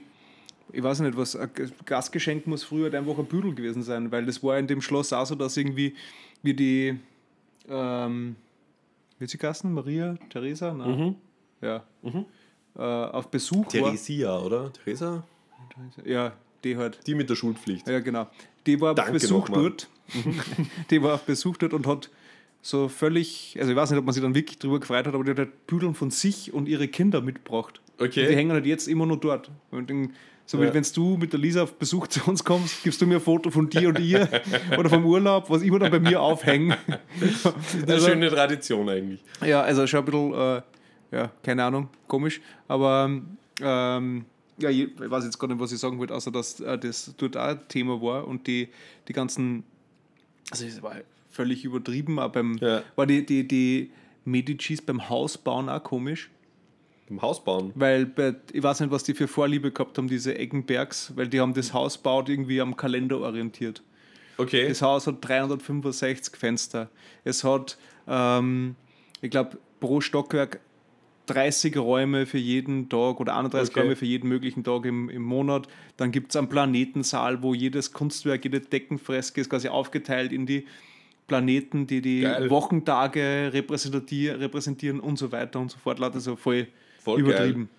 ich weiß nicht, was, ein Gastgeschenk muss früher einfach ein Büdel gewesen sein, weil das war in dem Schloss auch so, dass irgendwie wie die, ähm, wie sie Gassen? Maria, Theresa? Mhm. Ja. Äh, auf Besuch Theresia, oder? Theresa? war. Ja, die halt. Die mit der Schulpflicht. Ja, genau. Die war auf Besuch dort. (laughs) die war auf Besuch dort und hat so völlig, also ich weiß nicht, ob man sich dann wirklich drüber gefreut hat, aber die hat halt Büdeln von sich und ihre Kinder mitgebracht. Okay. Und die hängen halt jetzt immer noch dort. Und dann, so wie Ja. wenn du mit der Lisa auf Besuch zu uns kommst, gibst du mir ein Foto von dir und ihr (laughs) oder vom Urlaub, was immer dann bei mir aufhängen. Eine Also- schöne Tradition eigentlich. Ja, also schon ein bisschen, äh, ja, keine Ahnung, komisch. Aber ähm, ja, ich weiß jetzt gar nicht, was ich sagen wollte, außer dass äh, das dort auch Thema war und die, die ganzen, also es war völlig übertrieben, aber beim, Ja. war die, die, die Medicis beim Hausbauen auch komisch. Beim Haus bauen. Weil bei, ich weiß nicht, was die für Vorliebe gehabt haben, diese Eggenbergs, weil die haben das Haus baut irgendwie am Kalender orientiert. Okay. Das Haus hat 365 Fenster. Es hat, ähm, ich glaube, pro Stockwerk 30 Räume für jeden Tag oder 31 Okay. Räume für jeden möglichen Tag im, im Monat. Dann gibt es einen Planetensaal, wo jedes Kunstwerk, jede Deckenfreske ist quasi aufgeteilt in die Planeten, die die Geil. Wochentage repräsentieren, und so weiter und so fort. Lauter so voll, Voll übertrieben.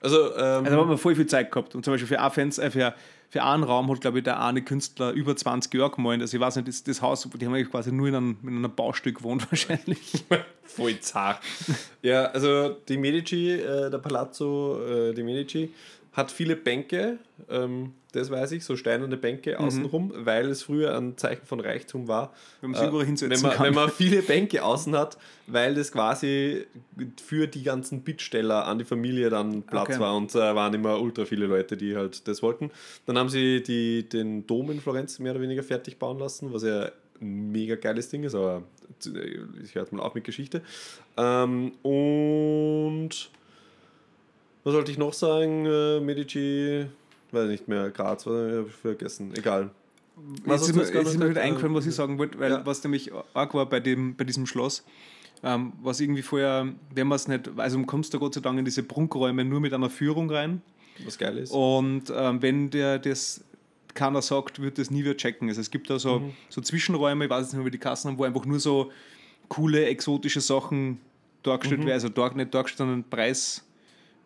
Also, ähm, Also da haben wir voll viel Zeit gehabt. Und zum Beispiel für, Fenster, äh, für, für einen Raum hat, glaube ich, der eine Künstler über 20 Jahre gemalt. Also ich weiß nicht, das, das Haus, die haben eigentlich quasi nur in einem, in einem Baustück gewohnt (laughs) wahrscheinlich. voll zart. ja, also die Medici, äh, der Palazzo äh, die Medici, hat viele Bänke, ähm, das weiß ich, so steinerne Bänke außenrum, weil es früher ein Zeichen von Reichtum war. Wenn hinsetzen wenn man. Wenn man (laughs) viele Bänke außen hat, weil das quasi für die ganzen Bittsteller an die Familie dann Platz Okay. war und äh, waren immer ultra viele Leute, die halt das wollten. Dann haben sie die, den Dom in Florenz mehr oder weniger fertig bauen lassen, was ja ein mega geiles Ding ist, aber ich hört mal auf mit Geschichte. Ähm, und was wollte ich noch sagen? Äh, Medici, weiß nicht mehr, Graz, was habe ich vergessen, egal. Was Jetzt ist du mir, wieder gesagt? eingefallen, was ich sagen wollte, weil Ja. was nämlich arg war bei, dem, bei diesem Schloss, ähm, was irgendwie vorher, wenn man es nicht, also du kommst da Gott sei Dank in diese Prunkräume nur mit einer Führung rein Was geil ist. und ähm, wenn der das keiner sagt, wird das nie wieder checken. Also es gibt da so, so Zwischenräume, ich weiß nicht mehr, wie die Kassen haben, wo einfach nur so coole, exotische Sachen dargestellt werden, also dar, nicht dargestellt, sondern Preis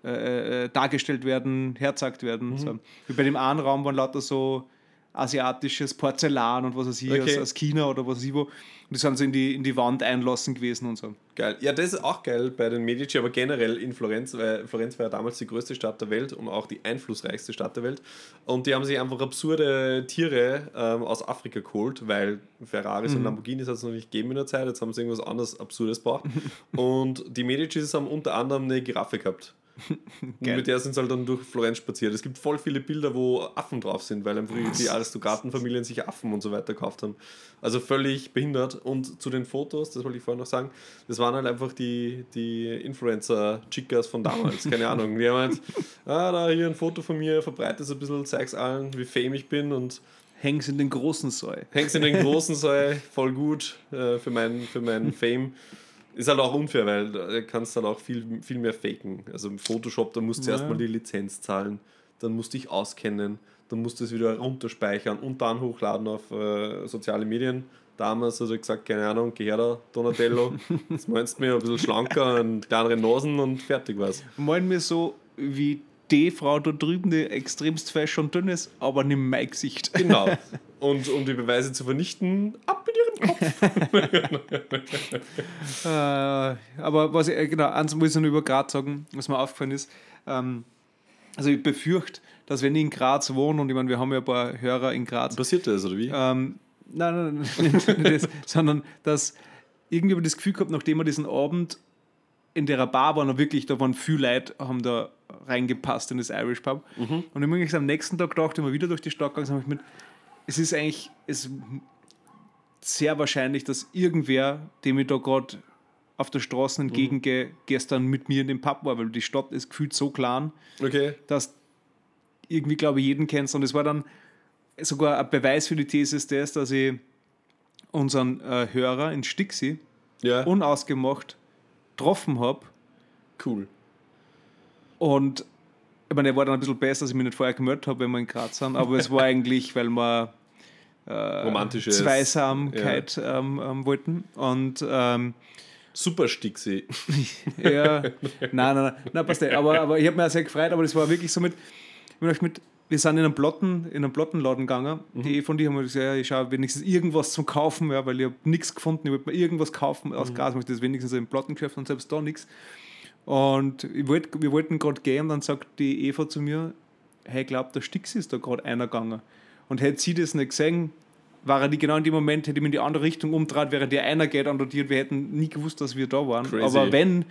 äh, äh, dargestellt werden, herzagt werden. So. Wie bei dem einen Raum waren lauter so asiatisches Porzellan und was weiß ich, Okay. aus, aus China oder was weiß ich wo. Und die sind so in die, in die Wand einlassen gewesen und so. Geil. Ja, das ist auch geil bei den Medici, aber generell in Florenz, weil Florenz war ja damals die größte Stadt der Welt und auch die einflussreichste Stadt der Welt. Und die haben sich einfach absurde Tiere ähm, aus Afrika geholt, weil Ferraris und Lamborghinis hat es noch nicht gegeben in der Zeit, jetzt haben sie irgendwas anderes Absurdes gebraucht. (laughs) und die Medicis haben unter anderem eine Giraffe gehabt. (laughs) Und mit der sind sie halt dann durch Florenz spaziert. Es gibt voll viele Bilder, wo Affen drauf sind, weil einfach die Aristokratenfamilien sich Affen und so weiter gekauft haben. Also völlig behindert. Und zu den Fotos, das wollte ich vorhin noch sagen, das waren halt einfach die, die Influencer-Chickas von damals. Keine (laughs) Ahnung. Die haben halt, ah, da hier ein Foto von mir, verbreite es ein bisschen, zeig's allen, wie fame ich bin und Hängst in den großen Saal. häng's in den großen Saal, (laughs) voll gut äh, für meinen für meinen Fame. Ist halt auch unfair, weil da kannst du halt auch viel, viel mehr faken. Also im Photoshop, da musst du Ja. erstmal die Lizenz zahlen, dann musst du dich auskennen, dann musst du es wieder runterspeichern und dann hochladen auf äh, soziale Medien. Damals hat er gesagt, keine Ahnung, geh her da, Donatello, (laughs) jetzt meinst du mir ein bisschen schlanker und kleinere Nasen und fertig war's. Malen mir so wie die Frau da drüben, die extremst fesch und dünn ist, aber nicht mein Gesicht. Genau. (laughs) Und um die Beweise zu vernichten, ab mit ihrem Kopf. (laughs) Äh, aber was ich, äh, genau, eins muss ich noch über Graz sagen, was mir aufgefallen ist. Ähm, also ich befürchte, dass wenn ich in Graz wohne, und ich meine, wir haben ja ein paar Hörer in Graz, Passiert das, oder wie? ähm, nein, nein, nein, nicht, (laughs) nicht das, sondern dass irgendwie habe ich das Gefühl gehabt, nachdem wir diesen Abend in der Bar waren, und wirklich, da waren viele Leute, haben da reingepasst in das Irish Pub. Und ich habe mir am nächsten Tag gedacht, wenn wir wieder durch die Stadt gegangen habe ich mit, es ist eigentlich es sehr wahrscheinlich, dass irgendwer, dem ich da gerade auf der Straße entgegengehe, gestern mit mir in dem Pub war, weil die Stadt ist gefühlt so klein, Okay. dass irgendwie, glaube ich, jeden kennst. Und es war dann sogar ein Beweis für die These ist das, dass ich unseren äh, Hörer in Stixi Ja, unausgemacht getroffen habe. cool. Und ich meine, er war dann ein bisschen besser, dass ich mich nicht vorher gemeldet habe, wenn wir in Graz sind, aber es war (laughs) eigentlich, weil wir äh, Romantisches- Zweisamkeit ähm, ähm, wollten. Und ähm, Super Stixi. (laughs) ja, nein, nein, nein, nein, passt nicht. Aber, aber ich habe mich auch sehr gefreut, aber das war wirklich so mit, ich mit wir sind in einen Plotten, in einen Plottenladen gegangen. Die von dir haben gesagt, ja, ich schaue wenigstens irgendwas zum Kaufen, ja, weil ich habe nichts gefunden, ich wollte mir irgendwas kaufen aus Gras, möchte das wenigstens im Plottengeschäft und selbst da nichts. Und wollt, wir wollten gerade gehen dann sagt die Eva zu mir, hey, glaubt, der Stix ist da gerade einer gegangen. Und hätte sie das nicht gesehen, war er die genau in dem Moment, hätte ich in die andere Richtung umdreht, während der einer geht und wir hätten nie gewusst, dass wir da waren. Crazy. Aber wenn,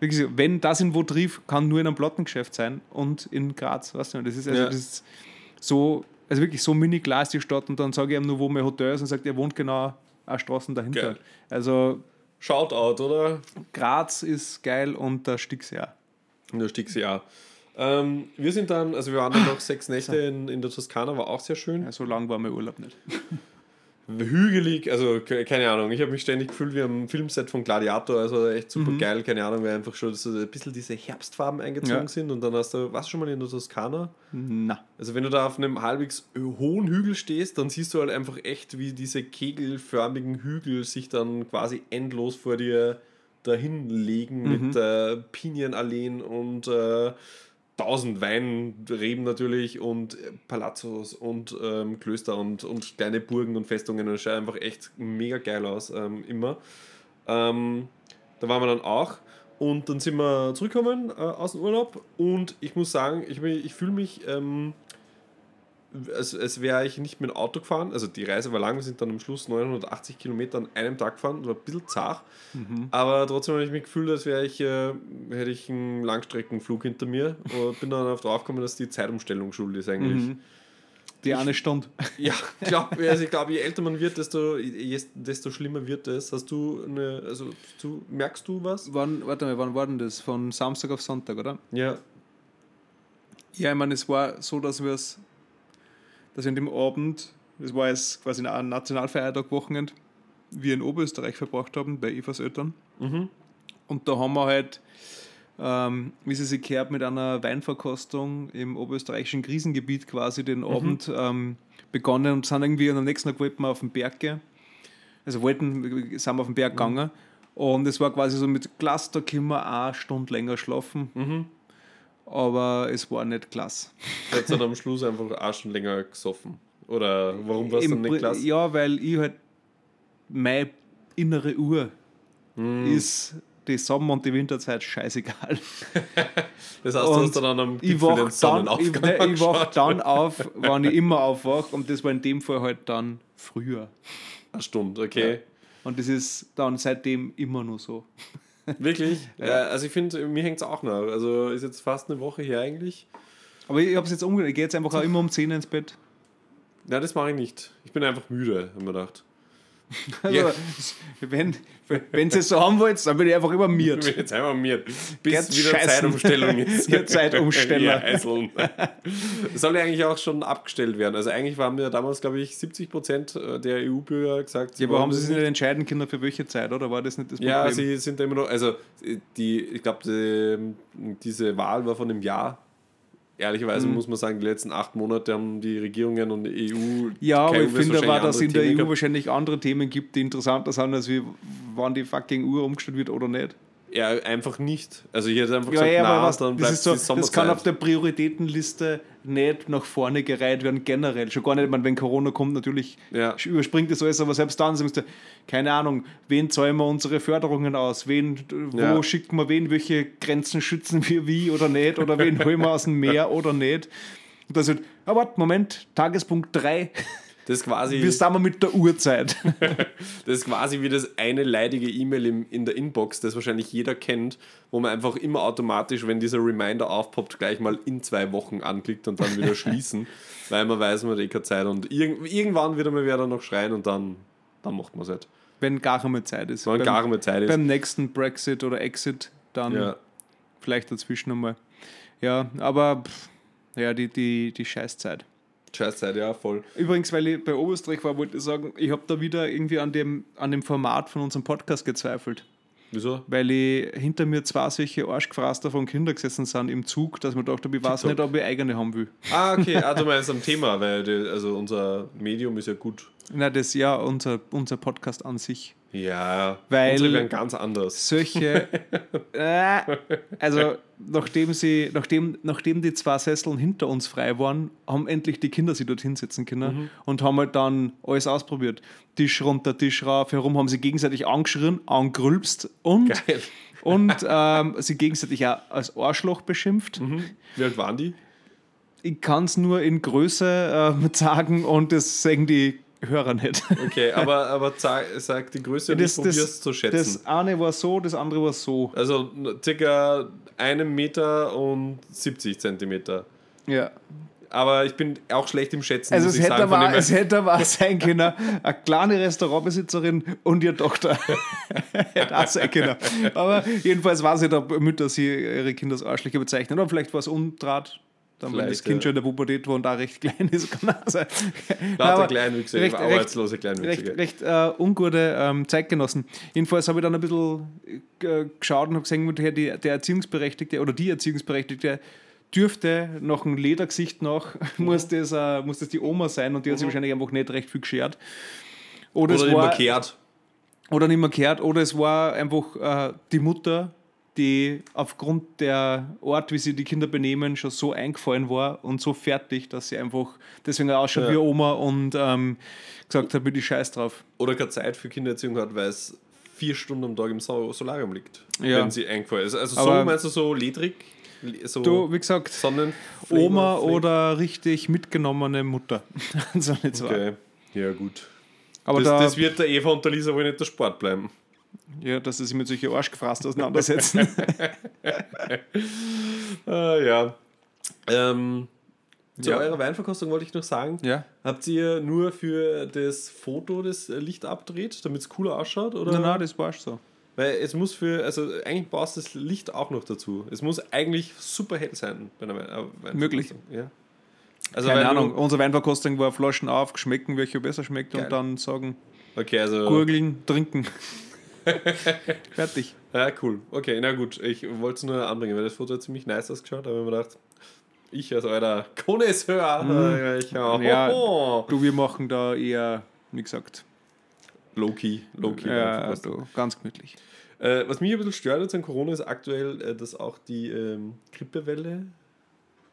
gesagt, wenn das in wo triff, kann nur in einem Plattengeschäft sein und in Graz, weißt du, das ist also Ja. das ist so, also wirklich so mini klar ist die Stadt und dann sage ich ihm nur, wo mein Hotel ist und sagt, er wohnt genau eine Straßen dahinter. Geil. Also Shoutout, oder? Graz ist geil und der Stix ja. In der Stixi, ja. Ähm, wir sind dann, also wir waren dann noch sechs Nächte in, in der Toskana, war auch sehr schön. ja. So lang war mein Urlaub nicht. (laughs) hügelig, also ke- keine Ahnung, ich habe mich ständig gefühlt wie am Filmset von Gladiator, also echt super Mhm. geil, keine Ahnung, weil einfach schon so ein bisschen diese Herbstfarben eingezogen Ja. sind und dann hast du, warst du schon mal in der Toskana? Na. Also wenn du da auf einem halbwegs hohen Hügel stehst, dann siehst du halt einfach echt, wie diese kegelförmigen Hügel sich dann quasi endlos vor dir dahin legen Mhm. mit äh, Pinienalleen und äh, tausend Weinreben natürlich und äh, Palazzos und ähm, Klöster und, und kleine Burgen und Festungen und es schaut einfach echt mega geil aus, ähm, immer. Ähm, da waren wir dann auch und dann sind wir zurückgekommen äh, aus dem Urlaub und ich muss sagen, ich, ich fühle mich, ähm, als, als wäre ich nicht mit dem Auto gefahren. Also die Reise war lang, wir sind dann am Schluss 980 Kilometer an einem Tag gefahren, das war ein bisschen zart. Aber trotzdem habe ich mich gefühlt, als wäre ich, äh, hätte ich einen Langstreckenflug hinter mir und bin dann darauf draufgekommen, dass die Zeitumstellung schuld ist eigentlich. Mhm. Die eine Stunde. Ja, (laughs) glaub, also ich glaube, je älter man wird, desto, je, desto schlimmer wird es. Hast du eine, also du, merkst du was? Wann, warte mal, wann war denn das? Von Samstag auf Sonntag, oder? Ja. Ja, ich meine, es war so, dass wir es, dass an dem Abend, das war jetzt quasi ein Nationalfeiertag Wochenende, wir in Oberösterreich verbracht haben, bei Evas Eltern. Mhm. Und da haben wir halt, ähm, wie sie sich gehört, mit einer Weinverkostung im oberösterreichischen Krisengebiet quasi den Abend ähm, begonnen und sind irgendwie am nächsten Tag wollten wir auf den Berg gehen. Also wollten, sind wir auf den Berg gegangen. Und es war quasi so mit da können wir eine Stunde länger schlafen. Aber es war nicht klasse. Jetzt dann am Schluss einfach auch schon länger gesoffen. Oder warum war es dann nicht klasse? Ja, weil ich halt meine innere Uhr Hm. ist die Sommer- und die Winterzeit scheißegal. (laughs) Das heißt, du Und hast dann am ich Gipfel den wach, dann, ich, Sonnenaufgang ich wach dann (laughs) auf, wann ich immer aufwache und das war in dem Fall halt dann früher. Eine Stunde, okay. Und das ist dann seitdem immer nur so. Wirklich? (laughs) Ja. also ich finde, mir hängt es auch noch. Also ist jetzt fast eine Woche her eigentlich. Aber ich habe es jetzt umgekehrt. Ich gehe jetzt einfach auch immer um 10 ins Bett. Ja, das mache ich nicht. Ich bin einfach müde, haben wir gedacht. (laughs) Also, Ja. wenn, wenn ihr es so haben wollt, dann bin ich einfach immer Ich miert. bin jetzt einmal mir, bis Jetzt wieder scheißen. Zeitumstellung (laughs) ist. Ihr Zeitumsteller. (laughs) soll ja eigentlich auch schon abgestellt werden. Also eigentlich waren wir damals, glaube ich, 70 Prozent der EU-Bürger gesagt. Ja, aber haben sie sich nicht entscheiden können, für welche Zeit, oder war das nicht das Problem? Ja, sie sind da immer noch, also die, ich glaube, die, diese Wahl war von einem Jahr. Ehrlicherweise muss man sagen, die letzten acht Monate haben die Regierungen und die EU. Ja, aber ich finde aber, dass es in der Themen EU gehabt. wahrscheinlich andere Themen gibt, die interessanter sind, als wie wann die fucking Uhr umgestellt wird oder nicht. Ja, einfach nicht. Also hier hat einfach Ja, gesagt, ja, na, aber was, dann das, bleibt ist so, das kann auf der Prioritätenliste nicht nach vorne gereiht werden, generell. Schon gar nicht, ich meine, wenn Corona kommt, natürlich Ja. überspringt das alles, aber selbst dann sagst du, keine Ahnung, wen zahlen wir unsere Förderungen aus, wen, wo Ja. schicken wir wen, welche Grenzen schützen wir wie oder nicht, oder wen holen wir aus dem Meer oder nicht. Und das wird, ah, warte, Moment, Tagespunkt 3, Das ist quasi, wir sind mit der Uhrzeit. (laughs) das ist quasi wie das eine leidige E-Mail in der Inbox, das wahrscheinlich jeder kennt, wo man einfach immer automatisch, wenn dieser Reminder aufpoppt, gleich mal in zwei Wochen anklickt und dann wieder (laughs) schließen, weil man weiß, man hat eh keine Zeit. Und irg irgendwann wird einmal wer dann noch schreien und dann, dann macht man es halt. Wenn gar keine Zeit ist. Wenn beim, gar keine Zeit ist. beim nächsten Brexit oder Exit, dann Ja. vielleicht dazwischen einmal. Ja, aber pff, ja, die, die, die Scheißzeit. Scheißzeit, ja, voll. Übrigens, weil ich bei Oberösterreich war, wollte ich sagen, ich habe da wieder irgendwie an dem, an dem Format von unserem Podcast gezweifelt. Wieso? weil ich hinter mir zwei solche Arschgefraster von Kindern gesessen sind im Zug, dass man dachte, ich weiß TikTok. nicht, ob ich eigene haben will. Ah, okay, ah, du meinst am Thema, weil die, also unser Medium ist ja gut. Nein, das ist ja unser, unser Podcast an sich. Ja, Weil- unsere werden ganz anders. Solche, (laughs) äh, also nachdem sie, nachdem, nachdem die zwei Sesseln hinter uns frei waren, haben endlich die Kinder sich dort hinsetzen können Mhm. und haben halt dann alles ausprobiert. Tisch runter, Tisch rauf, herum haben sie gegenseitig angeschrien, angrülpst und, Geil. und ähm, sie gegenseitig auch als Arschloch beschimpft. Wie alt waren die? Ich kann es nur in Größe ähm, (laughs) sagen und das sagen die Hörer nicht. Okay, aber, (laughs) aber sag, die Größe und ich probier's zu schätzen. das eine war so, das andere war so. also circa einen Meter und 70 Zentimeter. Ja. Aber ich bin auch schlecht im Schätzen. Also es hätte, her- es hätte aber sein können, eine kleine Restaurantbesitzerin und ihr Tochter. (laughs) hätte auch sein können. Aber jedenfalls war sie der Mütter, sie ihre Kinder als Arschlöcher bezeichnen. Oder vielleicht war es Undraht. Dann, wenn das Vielleicht, Kind ja. schon in der Pubertät war und da recht klein ist, (laughs) kann auch sein. Lauter Aber Kleinwüchse, recht- arbeitslose recht, Kleinwüchsige. recht äh, ungute ähm, Zeitgenossen. Jedenfalls habe ich dann ein bisschen äh, geschaut und habe gesehen, der, der Erziehungsberechtigte oder die Erziehungsberechtigte dürfte nach einem Ledergesicht nach, (laughs) muss, das, äh, muss das die Oma sein und die hat sich wahrscheinlich einfach nicht recht viel geschert. Oder, Oder es war, kehrt. oder nicht mehr gehört, oder es war einfach äh, die Mutter, die aufgrund der Art, wie sie die Kinder benehmen, schon so eingefallen war und so fertig, dass sie einfach deswegen auch ausschaut Ja. wie Oma und ähm, gesagt hat, bin ich scheiß drauf. Oder keine Zeit für Kindererziehung hat, weil es vier Stunden am Tag im Sol- Solarium liegt. Ja. Wenn sie eingefallen ist. Also Aber- so meinst du so ledrig? Le- So Du, wie gesagt, Oma oder richtig mitgenommene Mutter. (laughs) so nicht so. Okay. Ja, gut. Aber das, da, das wird der Eva und der Lisa wohl nicht der Sport bleiben. Ja, dass sie sich mit solchen Arschgefrasten auseinandersetzen. (laughs) Ah, ja. Ähm, zu Ja. eurer Weinverkostung wollte ich noch sagen. ja. Habt ihr nur für das Foto das Licht abdreht, damit es cooler ausschaut? Oder? Nein, nein, das war so. Weil es muss für, also eigentlich brauchst du das Licht auch noch dazu. Es muss eigentlich super hell sein bei einer äh, Weinverkostung. Möglich. Ja. Also Keine Ahnung. Unsere Weinverkostung war Flaschen auf, schmecken, welche besser schmeckt Geil. und dann sagen, okay, also. gurgeln, trinken. (laughs) Fertig. Ja, cool. Okay, na gut. Ich wollte es nur anbringen, weil das Foto hat ziemlich nice ausgeschaut, aber ich mir gedacht, ich als euer Connoisseur, ich, oh, Mhm. Ja. oh, Du, wir machen da eher, wie gesagt, Low-key, Low-key. ja, du, ganz gemütlich. Äh, was mich ein bisschen stört jetzt an Corona ist aktuell, äh, dass auch die ähm, Grippewelle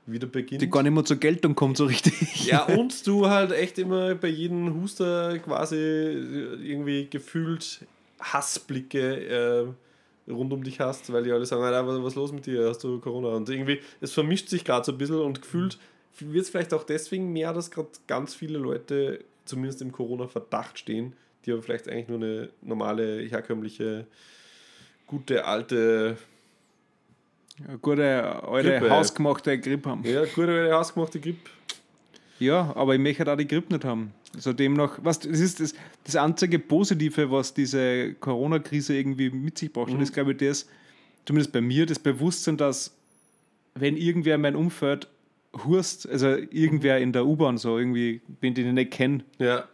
wieder beginnt. Die gar nicht mehr zur Geltung kommt so richtig. ja, (laughs) und du halt echt immer bei jedem Huster quasi äh, irgendwie gefühlt Hassblicke äh, rund um dich hast, weil die alle sagen, was, was ist los mit dir, hast du Corona? Und irgendwie, es vermischt sich gerade so ein bisschen und gefühlt wird es vielleicht auch deswegen mehr, dass gerade ganz viele Leute zumindest im Corona-Verdacht stehen, die aber vielleicht eigentlich nur eine normale, herkömmliche, gute, alte, gute, alte, Grippe. hausgemachte Grippe haben. ja, gute, hausgemachte Grippe. Ja, aber ich möchte auch die Grippe nicht haben. Also demnach, was, das ist das, das einzige Positive, was diese Corona-Krise irgendwie mit sich braucht. Und das ist, glaube ich, das, zumindest bei mir, das Bewusstsein, dass wenn irgendwer in meinem Umfeld hurst, also irgendwer in der U-Bahn so irgendwie, wenn den ich nicht kenne, Ja,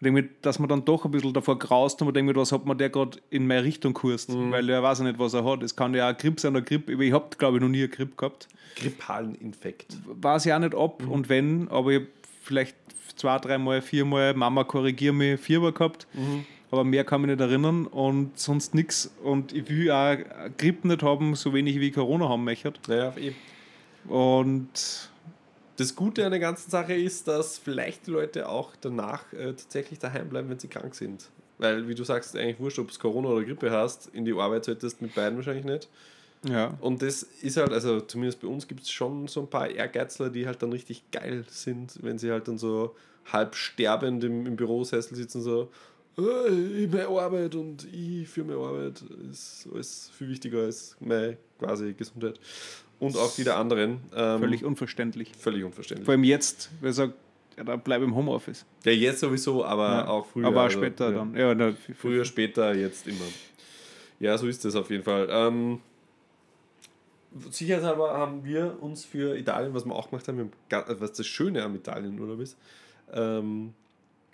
Und irgendwie, dass man dann doch ein bisschen davor graust und man denkt, was hat man der gerade in meine Richtung kurst, weil er weiß ja nicht, was er hat. Es kann ja auch Grip sein oder Grip. Ich habe, glaube ich, noch nie eine Grip gehabt. grippalen Infekt. Weiß ich auch nicht ob und wenn, aber ich habe vielleicht zwei, dreimal, viermal Mama korrigier mich Fieber gehabt. Aber mehr kann mich nicht erinnern und sonst nichts. Und ich will auch Grip nicht haben, so wenig wie Corona haben möchte. Naja, eben. Und Das Gute an der ganzen Sache ist, dass vielleicht die Leute auch danach äh, tatsächlich daheim bleiben, wenn sie krank sind. Weil, wie du sagst, eigentlich wurscht, ob du Corona oder Grippe hast, in die Arbeit solltest mit beiden wahrscheinlich nicht. ja, Und das ist halt, also zumindest bei uns gibt es schon so ein paar Ehrgeizler, die halt dann richtig geil sind, wenn sie halt dann so halb sterbend im, im Bürosessel sitzen, so, "Äh, ich meine Arbeit und ich für meine Arbeit ist alles viel wichtiger als meine quasi Gesundheit. Und auch die der anderen. Ähm, völlig unverständlich. völlig unverständlich. Vor allem jetzt, weil er sagt, ja, da bleib im Homeoffice. Ja, jetzt sowieso, aber Ja. auch früher. aber auch also, später ja. dann. Ja, na, Früher, später, jetzt immer. Ja, so ist es auf jeden Fall. Ähm, sicherheitshalber haben wir uns für Italien, was wir auch gemacht haben, haben also was das Schöne am Italienurlaub ist, ähm,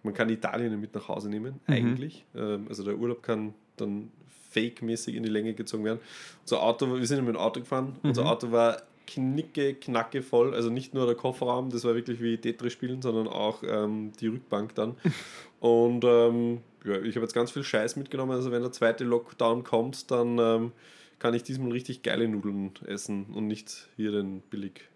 man kann Italien mit nach Hause nehmen, Mhm. eigentlich. Ähm, also der Urlaub kann dann fake-mäßig in die Länge gezogen werden. Unser Auto, wir sind mit dem Auto gefahren, unser Auto war knicke, knacke voll, also nicht nur der Kofferraum, das war wirklich wie Tetris spielen, sondern auch ähm, die Rückbank dann. (laughs) Und ähm, ja, ich habe jetzt ganz viel Scheiß mitgenommen, also wenn der zweite Lockdown kommt, dann ähm, kann ich diesmal richtig geile Nudeln essen und nicht hier den billig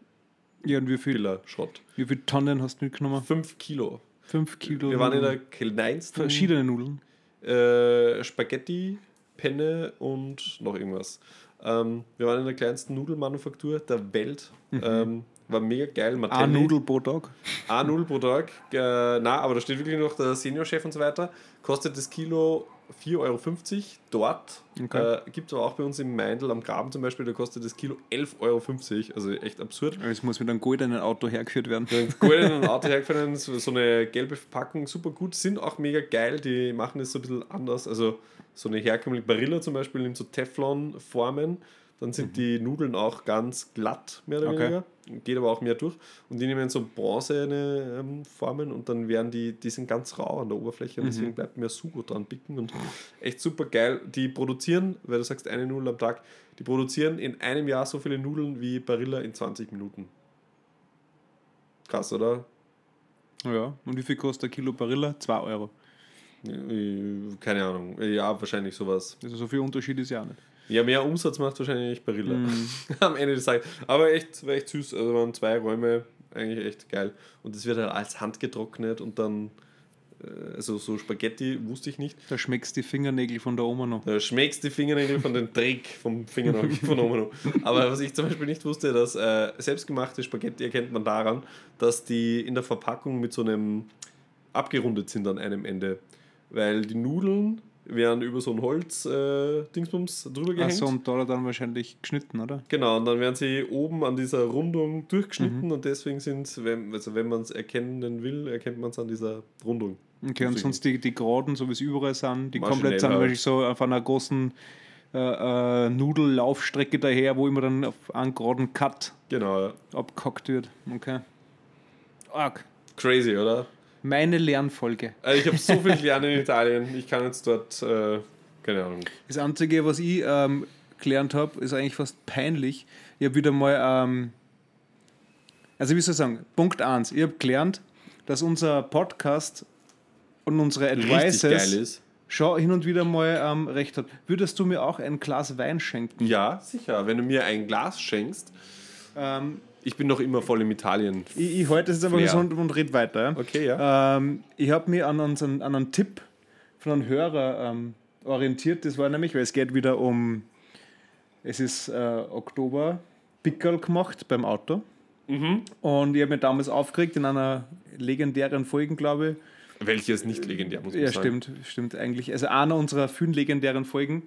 Ja, und wie viel, Schrott. wie viel Tonnen hast du mitgenommen? 5 Kilo. Fünf Kilo. Wir waren in der kleinsten verschiedene Nudeln. Äh, Spaghetti, Penne und noch irgendwas. Ähm, wir waren in der kleinsten Nudelmanufaktur der Welt. Ähm, war mega geil. Eine Martelli. Nudel pro Tag. A Nudel pro Tag. Äh, na, aber da steht wirklich noch der Seniorchef und so weiter. Kostet das Kilo 4,50 Euro dort. Okay. Äh, Gibt es aber auch bei uns im Meindl am Graben zum Beispiel, da kostet das Kilo 11,50 Euro. Also echt absurd. Es muss mit einem goldenen Auto hergeführt werden. Ein goldenen Auto hergefahren, so so eine gelbe Verpackung, super gut, sind auch mega geil, die machen es so ein bisschen anders. Also so eine herkömmliche Barilla zum Beispiel nimmt so Teflon-Formen, dann sind die Nudeln auch ganz glatt, mehr oder Okay. weniger, geht aber auch mehr durch. Und die nehmen so bronzene ähm, Formen und dann werden die, die sind ganz rau an der Oberfläche und deswegen bleibt mehr Sugo dran picken und (laughs) echt super geil. Die produzieren, weil du sagst eine Nudel am Tag, die produzieren in einem Jahr so viele Nudeln wie Barilla in 20 Minuten. Krass, oder? Ja. Und wie viel kostet ein Kilo Barilla? 2 Euro. Keine Ahnung. Ja, wahrscheinlich sowas. Also so viel Unterschied ist ja auch nicht. Ja, mehr Umsatz macht wahrscheinlich Barilla. Mhm. (laughs) Am Ende des Tages. Aber echt, war echt süß. Also waren zwei Räume eigentlich echt geil. Und das wird halt als Hand getrocknet und dann, äh, also so Spaghetti wusste ich nicht. Da schmeckst die Fingernägel von der Oma noch. Da schmeckst die Fingernägel von den Dreck vom Fingernagel (laughs) von oben noch. Aber was ich zum Beispiel nicht wusste, dass äh, selbstgemachte Spaghetti erkennt man daran, dass die in der Verpackung mit so einem abgerundet sind an einem Ende. Weil die Nudeln werden über so ein Holz äh, drüber gehängt. Achso, und da dann wahrscheinlich geschnitten, oder? Genau, und dann werden sie oben an dieser Rundung durchgeschnitten und deswegen sind, wenn, also wenn man es erkennen will, erkennt man es an dieser Rundung. Okay, und Deswegen. sonst die, die Geraden, so wie es überall sind, die Maschinell komplett sind halt. wirklich so auf einer großen äh, äh, Nudellaufstrecke daher, wo immer dann auf einen geraden Cut Genau, abgehackt wird. Okay. Arg. crazy, oder? Meine Lernfolge. Also ich habe so viel gelernt in Italien, ich kann jetzt dort, äh, keine Ahnung. Das Einzige, was ich ähm, gelernt habe, ist eigentlich fast peinlich. Ich habe wieder mal, ähm, also wie soll ich sagen, Punkt 1. Ich habe gelernt, dass unser Podcast und unsere Advices ist. schon hin und wieder mal ähm, recht hat. Würdest du mir auch ein Glas Wein schenken? Ja, sicher. Wenn du mir ein Glas schenkst, Ähm, ich bin noch immer voll im Italien. ich, ich halte es jetzt einfach so und, und red weiter. Ja? Okay, ja. Ähm, ich habe mich an, unseren, an einen Tipp von einem Hörer ähm, orientiert. Das war nämlich, weil es geht wieder um, es ist äh, Oktober, Pickel gemacht beim Auto. Mhm. Und ich habe mich damals aufgeregt in einer legendären Folge, glaube ich. Welches nicht legendär, muss man Ja, sagen. stimmt, stimmt eigentlich. Also einer unserer vielen legendären Folgen.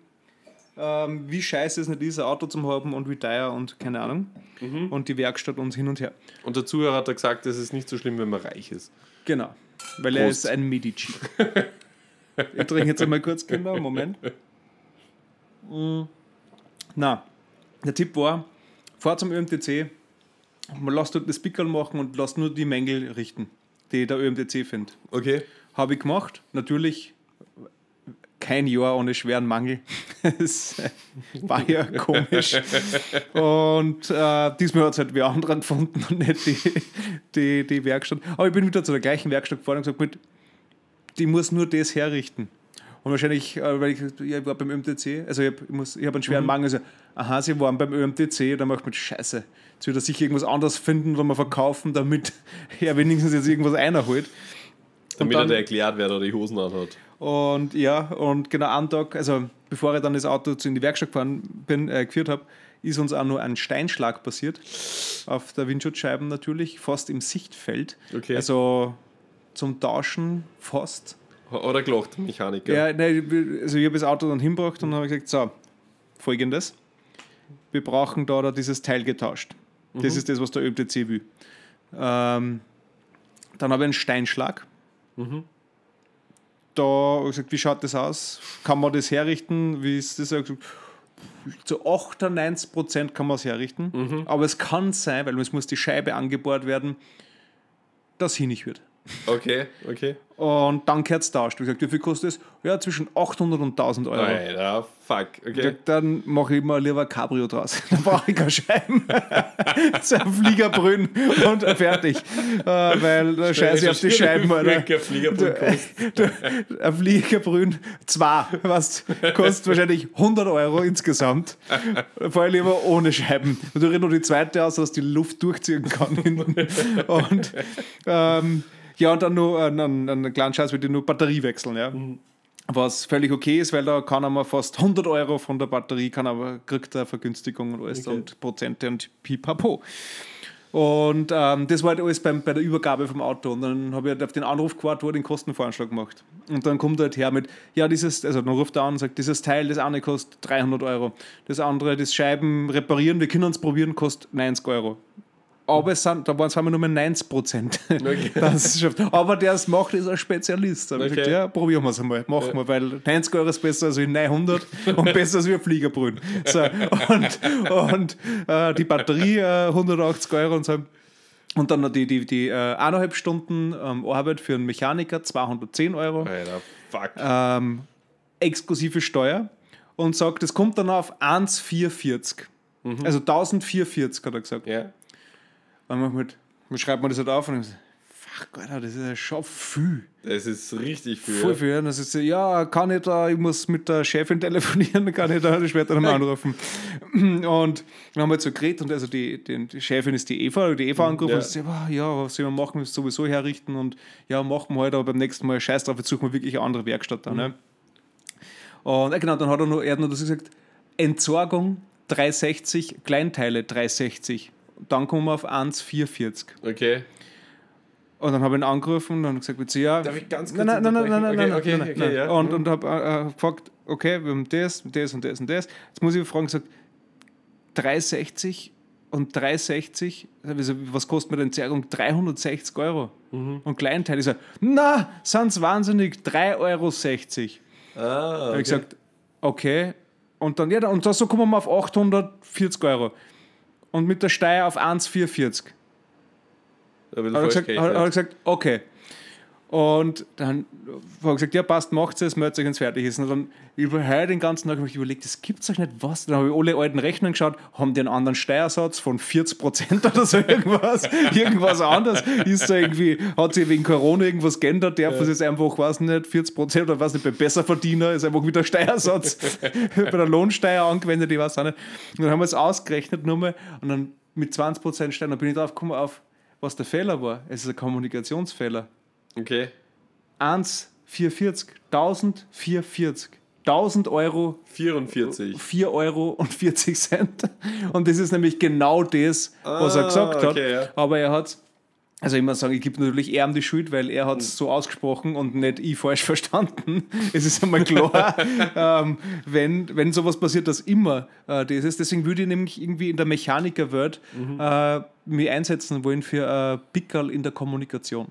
Ähm, wie scheiße es nicht ist, ein Auto zu haben und wie teuer und keine Ahnung. Mhm. Und die Werkstatt uns hin und her. Und der Zuhörer hat da gesagt, es ist nicht so schlimm, wenn man reich ist. Genau, weil er Prost. ist ein Medici. (laughs) ich trinke jetzt einmal kurz, Kinder, Moment. Mm. Na, der Tipp war, fahr zum ÖMTC, man lasst dort das Pickel machen und lasst nur die Mängel richten, die der ÖMTC findet. Okay. Habe ich gemacht, natürlich kein Jahr ohne schweren Mangel. (laughs) Das war ja komisch. Und äh, diesmal hat es halt wer anderer gefunden und nicht die, die, die Werkstatt. Aber ich bin wieder zu der gleichen Werkstatt gefahren und gesagt, mit, die muss nur das herrichten. Und wahrscheinlich, äh, weil ich, ich war beim ÖMTC, also ich habe muss- ich hab einen schweren Mangel, also, aha, sie waren beim ÖMTC, dann macht man Scheiße. Jetzt wird er sicher irgendwas anderes finden oder mal verkaufen, damit (laughs) er wenigstens jetzt irgendwas einholt. Damit dann- er erklärt, wer da die Hosen anhat. Und ja, und genau einen Tag, also bevor ich dann das Auto zu in die Werkstatt gefahren bin, äh, geführt habe, ist uns auch nur ein Steinschlag passiert. Auf der Windschutzscheiben natürlich, fast im Sichtfeld. Okay. Also zum Tauschen fast. Oder gelacht, Mechaniker. Ja, nein, also ich habe das Auto dann hingebracht und habe gesagt, so, folgendes, wir brauchen da, da dieses Teil getauscht. Das ist das, was der ÖMTC will. Ähm, dann habe ich einen Steinschlag. Da habe ich gesagt, wie schaut das aus? Kann man das herrichten? Wie ist das? Zu 98 Prozent kann man es herrichten. Aber es kann sein, weil es muss die Scheibe angebohrt werden, dass hier nicht wird. Okay, okay. Und dann gehört es tauscht. Ich gesagt, wie viel kostet es? Ja, zwischen 800 und 1000 Euro. Alter, fuck. Okay. sag, dann mache ich mal lieber ein Cabrio draus. (laughs) Dann brauche ich keine Scheiben. (laughs) so ein Fliegerbrünn und fertig. Äh, weil da scheiße ich auf die Scheiben, Alter. Alter. Fliegerbrück kostet. Ein Fliegerbrünn, zwei, was kostet wahrscheinlich 100 Euro insgesamt. Vor allem lieber ohne Scheiben. Und du rennst nur die zweite aus, dass die Luft durchziehen kann. hinten. Und ähm, ja, und dann nur einen, einen, einen kleinen Scheiß, wie nur Batterie wechseln. Ja. Was völlig okay ist, weil da kann man fast 100 Euro von der Batterie, kann aber kriegt er Vergünstigung und alles Okay. und Prozente und pipapo. Und ähm, das war halt alles beim, bei der Übergabe vom Auto. Und dann habe ich halt auf den Anruf gewartet, wo er den Kostenvoranschlag macht. Und dann kommt er halt her mit, ja, dieses, also dann ruft er an und sagt, dieses Teil, das eine kostet 300 Euro. Das andere, das Scheiben reparieren, wir können es probieren, kostet 90 Euro. Aber es sind, da waren es einmal nur mehr 90 Prozent. Okay. (laughs) Aber der es macht, ist ein Spezialist. Da Okay. gesagt, ja, probieren wir es einmal. Machen wir, weil 90 Euro ist besser als wie 900 und besser als wie ein Fliegerbrünn. So, und und äh, die Batterie äh, 180 Euro und so. Und dann noch die, die, die äh, eineinhalb Stunden ähm, Arbeit für einen Mechaniker, 210 Euro, Alter, fuck. ähm, exklusive Steuer. Und sagt, das kommt dann auf 1,440. Also 1044 hat er gesagt. Ja. Und man, halt, man schreibt man das halt auf und ich so, fuck, Alter, das ist ja schon viel. Das ist richtig viel. Voll viel. Und dann ist so, ja, kann ich da, ich muss mit der Chefin (laughs) telefonieren, kann ich da später nochmal (laughs) anrufen. Und dann haben wir jetzt so geredet und also die, die, die Chefin ist die Eva, die Eva angerufen Ja. und sie sagt, "Ah, ja, was soll man machen, wir müssen sowieso herrichten und ja, machen wir halt, aber beim nächsten Mal scheiß drauf, jetzt suchen wir wirklich eine andere Werkstatt da. Ne? Und äh, genau, dann hat er noch, er hat noch das gesagt, Entsorgung 360, Kleinteile 360. Dann kommen wir auf 1,440. Okay. Und dann habe ich ihn angerufen und dann gesagt, ja. Darf ich ganz kurz nein, nein, nein, nein, nein, Okay, nein, okay, nein, okay, nein. ja. Und, Mhm. und habe äh, gefragt, okay, wir haben das, das und das und das. Jetzt muss ich fragen, gesagt, 360 und 360, also, was kostet mir denn Zergung? 360 Euro. Mhm. Und Kleinteil. Ich so, na, sind's wahnsinnig, 3,60 Euro. Ah, Habe okay. ich gesagt, okay. Und dann, ja, und da so kommen wir auf 840 Euro. Und mit der Steuer auf 1,440. Da Hat er, gesagt, okay. Und dann habe ich gesagt, ja passt, macht es, meldet euch, wenn es fertig ist. Und dann über heute den ganzen Tag habe ich überlegt, das gibt es euch nicht, was? Dann habe ich alle alten Rechnungen geschaut, haben die einen anderen Steuersatz von 40% oder so (laughs) irgendwas, irgendwas anderes. Ist da irgendwie, hat sich wegen Corona irgendwas geändert, darf es jetzt einfach, weiß nicht, 40% oder weiß nicht, bei Besserverdiener ist einfach wieder Steuersatz (laughs) bei der Lohnsteuer angewendet, ich weiß auch nicht. Und dann haben wir es ausgerechnet nochmal und dann mit 20% Steuer, dann bin ich drauf gekommen auf, was der Fehler war. Es ist ein Kommunikationsfehler. Okay. 1,440. 1044. 1000 Euro, 44. 4 Euro und 40 Cent. Und das ist nämlich genau das, was er Ah, gesagt hat. okay, ja. Aber er hat also ich muss sagen, ich gebe natürlich ihm die Schuld, weil er hat Hm. es so ausgesprochen und nicht ich falsch (laughs) verstanden. Es ist einmal klar, (laughs) ähm, wenn, wenn sowas passiert, dass immer äh, das ist. Deswegen würde ich nämlich irgendwie in der Mechanikerwelt Mhm. äh, mich einsetzen wollen für äh, Pickerl in der Kommunikation.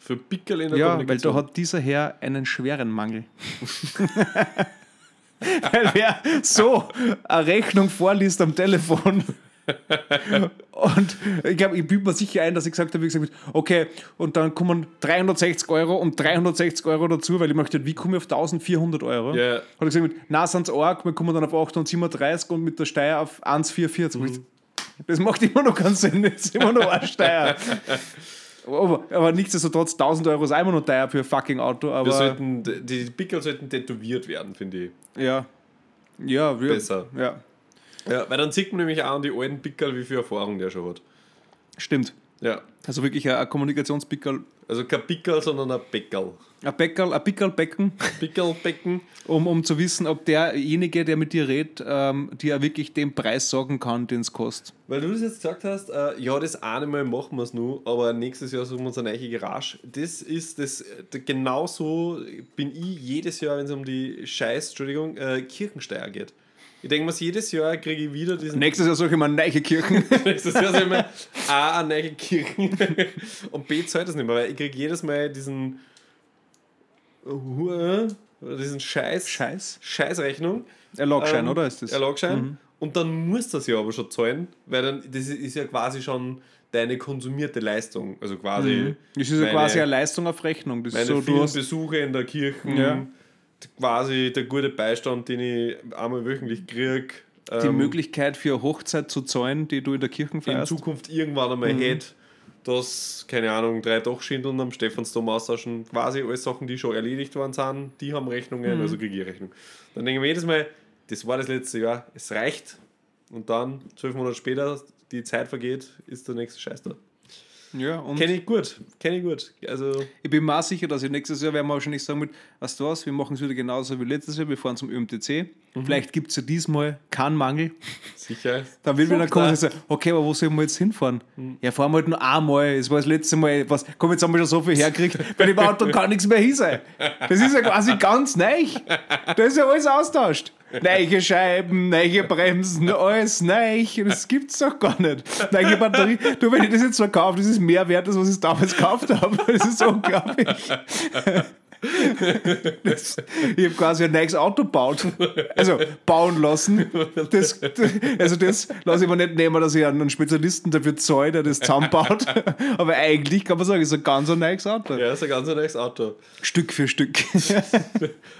Für Pickel in der Ja, weil da hat dieser Herr einen schweren Mangel. (laughs) weil wer so eine Rechnung vorliest am Telefon und ich glaube, ich bilde mir sicher ein, dass ich gesagt habe, wie gesagt, okay, und dann kommen 360 Euro und 360 Euro dazu, weil ich möchte, wie komme ich auf 1400 Euro? Ja. Hat er gesagt, na, sind es arg, wir kommen dann auf 837 und mit der Steuer auf 1,440. Mhm. Das macht immer noch keinen Sinn, das ist immer noch eine Steuer. (laughs) Aber, aber nichtsdestotrotz, 1000 Euro ist immer noch teuer für ein fucking Auto, aber sollten, die Pickel sollten tätowiert werden, finde ich. ja. Ja, wir, Besser. Ja, Ja, weil dann sieht man nämlich auch an die alten Pickel, wie viel Erfahrung der schon hat. stimmt. Ja. Also wirklich ein, ein Kommunikationspickerl, Also kein Pickel, sondern ein Beckerl. ein Bäckerl, ein Pickerlbecken, Pickelbecken. um, um zu wissen, ob derjenige, der mit dir redet, ähm, dir wirklich den Preis sagen kann, den es kostet. Weil du das jetzt gesagt hast, äh, ja, das eine Mal machen wir es nur, aber nächstes Jahr suchen wir uns eine neue Garage. Das ist das, äh, genauso bin ich jedes Jahr, wenn es um die Scheiß, Entschuldigung, äh, Kirchensteuer geht. Ich denke mir, jedes Jahr kriege ich wieder diesen. Nächstes Jahr suche ich mir neue Kirchen. (laughs) Nächstes Jahr sind wir A, eine neue Kirchen und B, zahlt das nicht mehr, weil ich kriege jedes Mal diesen. Uh, diesen Scheiß, Scheiß? Scheißrechnung. Erlogschein, Ähm, oder ist das? Erlogschein. Und dann musst du das ja aber schon zahlen, weil dann, das ist ja quasi schon deine konsumierte Leistung. Also quasi. Mhm. Das ist ja meine- quasi eine Leistung auf Rechnung. Das meine so, du vielen Besuche in der Kirche, Ja. Quasi der gute Beistand, den ich einmal wöchentlich kriege. die Möglichkeit für eine Hochzeit zu zahlen, die du in der Kirche in feierst. Zukunft irgendwann einmal Mhm. hätte, dass, keine Ahnung, drei Dachschindeln am Stephansdom austauschen, quasi alles Sachen, die schon erledigt worden sind, die haben Rechnungen, Mhm. also kriege ich Rechnung. Dann denke ich mir jedes Mal, das war das letzte Jahr, es reicht. Und dann, zwölf Monate später, die Zeit vergeht, ist der nächste Scheiß da. Ja, und Kenne ich gut, kenne ich gut. Also, ich bin mir auch sicher, dass ich nächstes Jahr werden wir wahrscheinlich sagen mit, weißt du was, wir machen es wieder genauso wie letztes Jahr, wir fahren zum ÖMTC. Mhm. Vielleicht gibt es ja diesmal keinen Mangel. sicher. Dann will wieder kommen und sagen, okay, aber wo sollen wir jetzt hinfahren? Hm. Ja, fahren wir halt nur einmal. Es war das letzte Mal, was, komm, jetzt haben wir schon so viel hergekriegt, (laughs) bei dem Auto kann nichts mehr hin sein. Das ist ja quasi ganz neu. Da ist ja alles austauscht. Neue Scheiben, neue Bremsen, alles neu. Das gibt's doch gar nicht. Neue Batterie. Du, wenn ich das jetzt verkaufe, das ist mehr wert, als was ich damals gekauft habe. Das ist unglaublich. (laughs) Das, ich habe quasi ein neues Auto gebaut. Also bauen lassen. Das, also das lasse ich mir nicht nehmen, dass ich einen Spezialisten dafür zahle, der das zusammenbaut. (laughs) Aber eigentlich kann man sagen, es ist ein ganz ein neues Auto. Ja, ist ein ganz neues Auto. Stück für Stück. (laughs)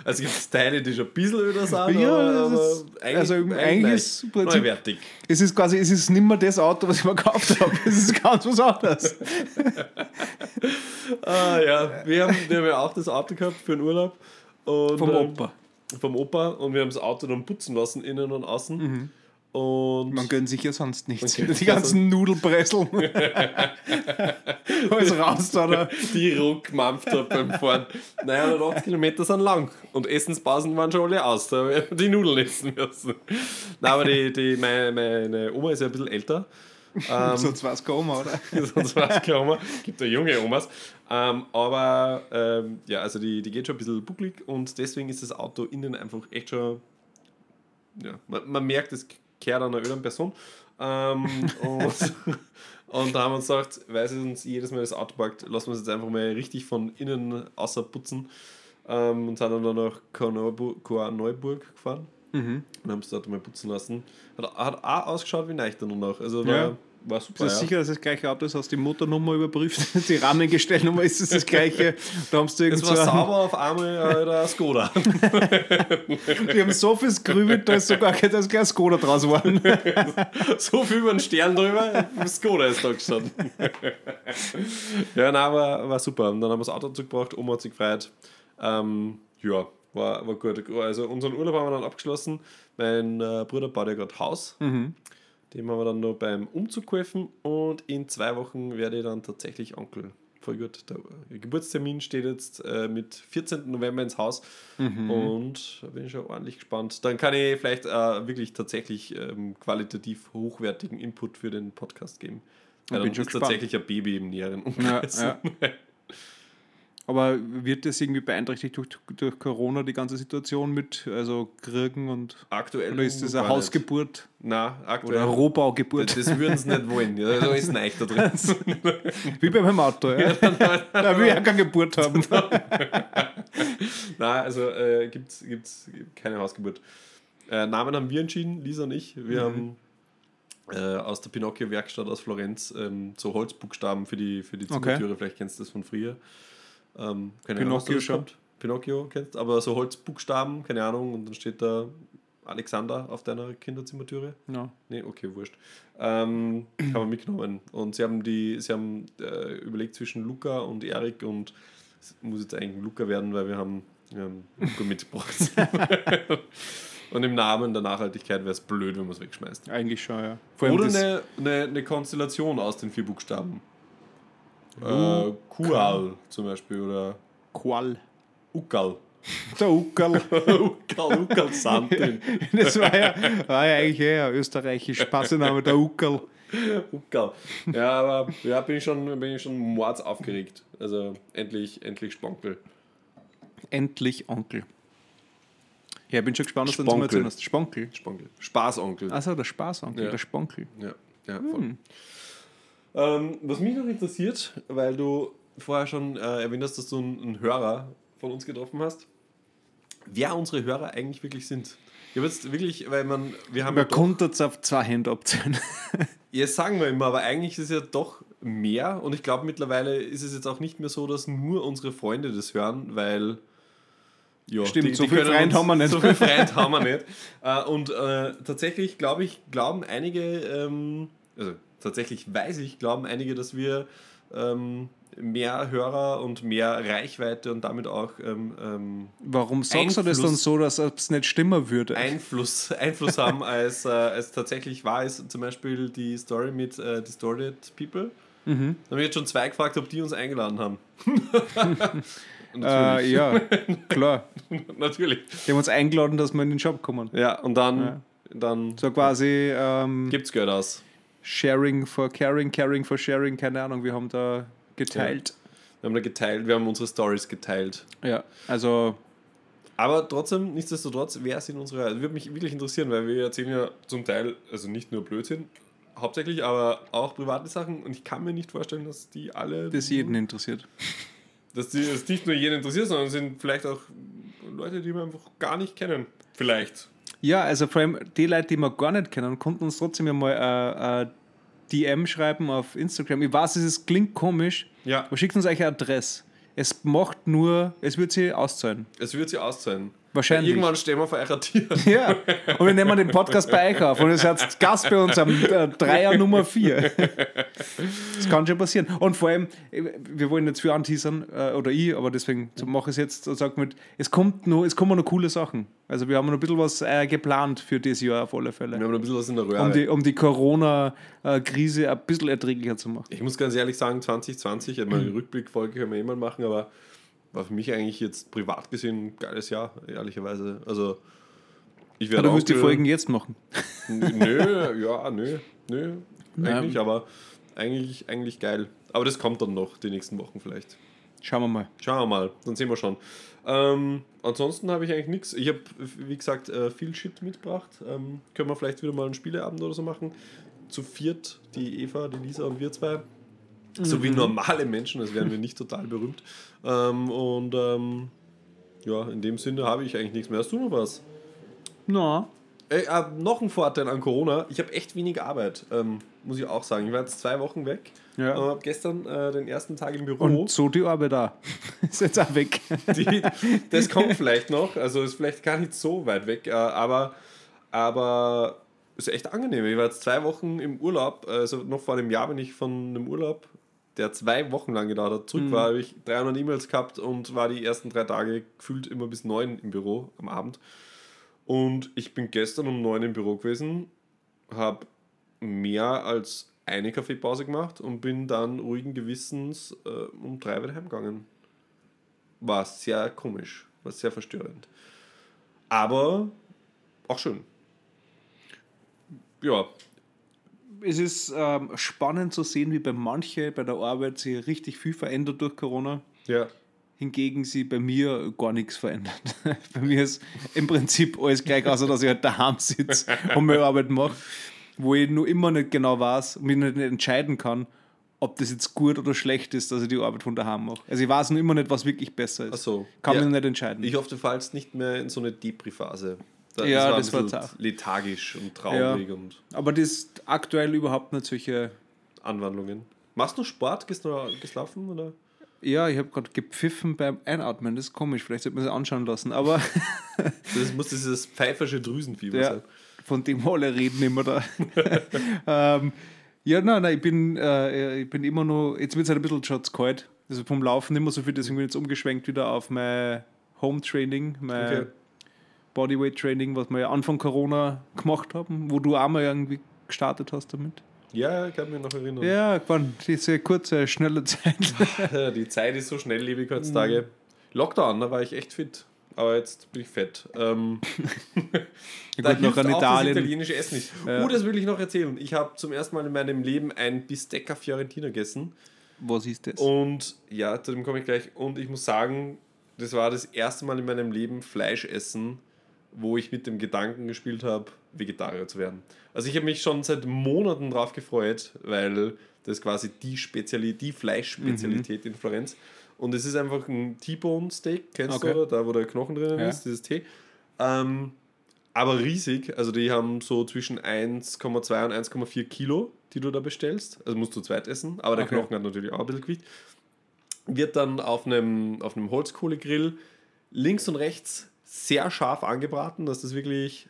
Also gibt es Teile, die schon ein bisschen öder sind, Ja, aber, ist- eigentlich, also eigentlich ist neuwertig. Es ist quasi, es ist nicht mehr das Auto, was ich mir gekauft habe. Es ist ganz was anderes. Ah, ja, wir haben, wir haben ja auch das Auto gehabt für den Urlaub. Und, Vom ähm, Opa. Vom Opa und wir haben das Auto dann putzen lassen, innen und außen. Und Mhm. Man gönnt sich ja sonst nichts. Die ganzen Nudelbresseln. (laughs) (laughs) Alles raus da. da. die ruckmampft hat beim Fahren. Naja, 180 Kilometer sind lang und Essenspausen waren schon alle aus. Da haben wir die Nudeln essen müssen. Nein, aber die, die, meine, meine Oma ist ja ein bisschen älter. (laughs) Ähm, Sonst war es Oma, oder? sonst weiß ich keine Oma. Gibt ja junge Omas. Ähm, aber ähm, ja, also die, die geht schon ein bisschen bucklig und deswegen ist das Auto innen einfach echt schon. Ja, man, man merkt, es kehrt an einer öden Person. Ähm, (laughs) und, und da haben wir uns gedacht, weil es uns jedes Mal das Auto packt, lassen wir es jetzt einfach mal richtig von innen außer putzen. Ähm, und sind dann nach Korneuburg gefahren Mhm. und haben es dort mal putzen lassen. Hat, hat auch ausgeschaut wie neu dann noch. Also war, Ja. war super. Bist du ja. sicher, dass das gleiche Auto ist? Hast du die Motornummer überprüft? (laughs) Die Rahmengestellnummer ist es das gleiche? Da haben sie Es war so sauber auf einmal äh, der Skoda. (laughs) Die haben so viel grübelt, da ist sogar kein, kein Skoda draus geworden. (laughs) so viel über den Stern drüber, Skoda ist da gestanden. ja, nein, war, war super. Und dann haben wir das Auto zurückgebracht, Oma hat sich gefreut. Ähm, ja, war, war gut. Also unseren Urlaub haben wir dann abgeschlossen. Mein äh, Bruder baut ja gerade Haus. Mhm. Dem haben wir dann noch beim Umzug geholfen und in zwei Wochen werde ich dann tatsächlich Onkel. Voll gut. Der Geburtstermin steht jetzt äh, mit 14. November ins Haus Mhm. und da bin ich schon ordentlich gespannt. Dann kann ich vielleicht äh, wirklich tatsächlich ähm, qualitativ hochwertigen Input für den Podcast geben. Ich Ja, bin dann schon ist gespannt. tatsächlich ein Baby im näheren Ja, Umkreis. ja. (laughs) Aber wird das irgendwie beeinträchtigt durch, durch Corona, die ganze Situation mit, also Kriegen und. Aktuell. Oder ist das eine. Hausgeburt Nein, oder aktuell. eine Rohbaugeburt? das, das würden sie nicht wollen. Ja, da ist ein da drin. (laughs) Wie bei meinem Auto, ja. Da will ich auch keine Geburt haben. (laughs) Nein, also äh, gibt es keine Hausgeburt. Äh, Namen haben wir entschieden, Lisa und ich. Wir haben äh, aus der Pinocchio-Werkstatt aus Florenz ähm, so Holzbuchstaben für die, für die Okay. Zimmertüre. Vielleicht kennst du das von früher. Ähm, keine Ahnung, Pinocchio das schon. kommt. Pinocchio kennst aber so Holzbuchstaben, keine Ahnung, und dann steht da Alexander auf deiner Kinderzimmertüre. Ja. Nee, okay, wurscht. Ähm, haben wir mitgenommen. Und sie haben die, sie haben äh, überlegt zwischen Luca und Erik und es muss jetzt eigentlich Luca werden, weil wir haben, wir haben Luca mitgebracht. (laughs) und im Namen der Nachhaltigkeit wäre es blöd, wenn man es wegschmeißt. Eigentlich schon, ja. Oder eine, eine, eine Konstellation aus den vier Buchstaben. Äh, Kual zum Beispiel oder Qual. Ukal. Der Uckerl. Ukal, (laughs) Ukal Santin. (laughs) Das war ja, war ja eigentlich eher österreichisch Passename, der Uckerl. Ukal. Ja, aber ja, bin ich schon, bin ich schon mords aufgeregt. Also endlich, endlich Sponkel. Endlich Onkel. Ja, ich bin schon gespannt, was du uns mal erzählen hast. Sponkel. Sponkel. Spaßonkel. Achso, der Spaßonkel, Ja. der Sponkel. Ja, ja voll. Ähm, was mich noch interessiert, weil du vorher schon äh, erwähnt hast, dass du einen, einen Hörer von uns getroffen hast. wer unsere Hörer eigentlich wirklich sind. Ich habe jetzt wirklich, weil man, wir haben Man ja konnte es auf zwei Hände abzählen. jetzt sagen wir immer, aber eigentlich ist es ja doch mehr und ich glaube mittlerweile ist es jetzt auch nicht mehr so, dass nur unsere Freunde das hören, weil ja, Stimmt, so viel können Freund uns- haben wir nicht. So viel Freund (laughs) haben wir nicht. Äh, Und äh, tatsächlich glaube ich, glauben einige, ähm, also tatsächlich weiß ich, glauben einige, dass wir ähm, mehr Hörer und mehr Reichweite und damit auch ähm, ähm, Warum sagst du das dann Einfluss- so, dass es nicht stimmen würde? Einfluss, Einfluss haben, (laughs) als, äh, als tatsächlich wahr ist. Zum Beispiel die Story mit äh, Distorted People. Mhm. Da haben wir jetzt schon zwei gefragt, ob die uns eingeladen haben. (laughs) Äh, ja, klar. (laughs) natürlich. Die haben uns eingeladen, dass wir in den Shop kommen. Ja, und dann, Ja. dann So quasi ähm, gibt's Geld aus. Sharing for Caring, Caring for Sharing, keine Ahnung, wir haben da geteilt. Wir haben da geteilt, wir haben unsere Stories geteilt. Ja, also Aber trotzdem, nichtsdestotrotz, wer sind unsere Hörer? Das würde mich wirklich interessieren, weil wir erzählen ja zum Teil, also nicht nur Blödsinn, hauptsächlich, aber auch private Sachen und ich kann mir nicht vorstellen, dass die alle. das jeden interessiert. dass die es nicht nur jeden interessiert, sondern es sind vielleicht auch Leute, die wir einfach gar nicht kennen. Vielleicht. Ja, also vor allem die Leute, die wir gar nicht kennen, konnten uns trotzdem ja mal äh, äh, DM schreiben auf Instagram. Ich weiß, es klingt komisch, Ja. aber schickt uns euch eine Adresse. Es macht nur, es wird sie auszahlen. Es wird sie auszahlen. Wahrscheinlich. Irgendwann stehen wir vor eurer Tür. (laughs) Ja, und wir nehmen den Podcast bei euch auf und ihr seid Gast bei uns am äh, Dreier Nummer 4. Das kann schon passieren. Und vor allem, wir wollen jetzt viel anteasern, äh, oder ich, aber deswegen mache ich es jetzt und sage mit, es, kommt noch, es kommen noch coole Sachen. Also wir haben noch ein bisschen was äh, geplant für dieses Jahr auf alle Fälle. Wir haben ein bisschen was in der Röhre. Um die, um die Corona-Krise ein bisschen erträglicher zu machen. Ich muss ganz ehrlich sagen, 2020, ich meine, Rückblickfolge können wir eh mal machen, aber war für mich eigentlich jetzt privat gesehen ein geiles Jahr, ehrlicherweise. Also, ich werde du auch willst die Folgen jetzt machen. Nö, ja, nö, nö, eigentlich, aber eigentlich, eigentlich geil. Aber das kommt dann noch, die nächsten Wochen vielleicht. Schauen wir mal. Schauen wir mal, dann sehen wir schon. Ähm, ansonsten habe ich eigentlich nichts. Ich habe, wie gesagt, äh, viel Shit mitgebracht. Ähm, können wir vielleicht wieder mal einen Spieleabend oder so machen. Zu viert, die Eva, die Lisa und wir zwei. So Mhm. wie normale Menschen, als wären wir nicht total berühmt. Ähm, und ähm, ja, in dem Sinne habe ich eigentlich nichts mehr. Hast du noch was? Na, Ey, äh, noch ein Vorteil an Corona, ich habe echt wenig Arbeit, ähm, muss ich auch sagen. Ich war jetzt zwei Wochen weg. Ja. und habe gestern äh, den ersten Tag im Büro. und so die Arbeit da. (laughs) Ist jetzt auch weg. Die, das kommt vielleicht noch, also ist vielleicht gar nicht so weit weg, äh, aber, aber ist echt angenehm. Ich war jetzt zwei Wochen im Urlaub, also noch vor einem Jahr bin ich von einem Urlaub, der zwei Wochen lang gedauert hat, zurück war, habe ich 300 E-Mails gehabt und war die ersten drei Tage gefühlt immer bis neun im Büro am Abend. Und ich bin gestern um neun im Büro gewesen, habe mehr als eine Kaffeepause gemacht und bin dann ruhigen Gewissens äh, um drei wieder heimgegangen war sehr komisch, war sehr verstörend. Aber auch schön. Ja, Es ist ähm, spannend zu sehen, wie bei manchen bei der Arbeit sich richtig viel verändert durch Corona. ja. Hingegen sie bei mir gar nichts verändert. (laughs) bei mir ist im Prinzip alles gleich, außer dass ich halt daheim sitze (laughs) und meine Arbeit mache, wo ich nur immer nicht genau weiß und mich nicht entscheiden kann, ob das jetzt gut oder schlecht ist, dass ich die Arbeit von daheim mache. Also ich weiß noch immer nicht, was wirklich besser ist. Ach so. Kann Ja. mich nicht entscheiden. Ich hoffe, du fallst nicht mehr in so eine Depri-Phase. Da- Ja, das war bisschen zart. lethargisch und traurig und Aber das ist aktuell überhaupt nicht solche. Anwandlungen. Machst du Sport? Gehst du laufen? Oder? Ja, ich habe gerade gepfiffen beim Einatmen. Das ist komisch. Vielleicht sollte man sich anschauen lassen. Aber (laughs) Das muss dieses pfeifersche Drüsenfieber ja, sein. von dem alle reden immer da. (laughs) ähm, ja, nein, nein, ich bin, äh, ich bin immer noch. Jetzt wird es halt ein bisschen schon kalt. Also vom Laufen mehr so viel, deswegen bin ich jetzt umgeschwenkt wieder auf mein Home Training, mein Okay. Bodyweight Training, was wir ja Anfang Corona gemacht haben, wo du auch mal irgendwie gestartet hast damit. Ja, ich kann mich noch erinnern. Ja, gewann, diese kurze, schnelle Zeit. Ja, (laughs) Die Zeit ist so schnelllebig heutzutage. Lockdown, da war ich echt fit. Aber jetzt bin ich fett. Ähm, (laughs) Ja, gut, noch an auch Italien. das italienische Essen nicht. Ja. Oh, das will ich noch erzählen. Ich habe zum ersten Mal in meinem Leben ein Bistecca Fiorentina gegessen. Was ist das? Und ja, zu dem komme ich gleich. Und ich muss sagen, das war das erste Mal in meinem Leben Fleisch essen, wo ich mit dem Gedanken gespielt habe, Vegetarier zu werden. Also ich habe mich schon seit Monaten drauf gefreut, weil das quasi die Spezialität, die Fleischspezialität in Florenz. Und es ist einfach ein T-Bone Steak, kennst Okay. du, oder? Da, wo der Knochen drinnen Ja. ist, dieses T. Ähm, aber riesig, also die haben so zwischen 1,2 und 1,4 Kilo, die du da bestellst. Also musst du zweit essen, aber der Okay. Knochen hat natürlich auch ein bisschen Gewicht. Wird dann auf einem, auf einem Holzkohlegrill links und rechts sehr scharf angebraten, dass das wirklich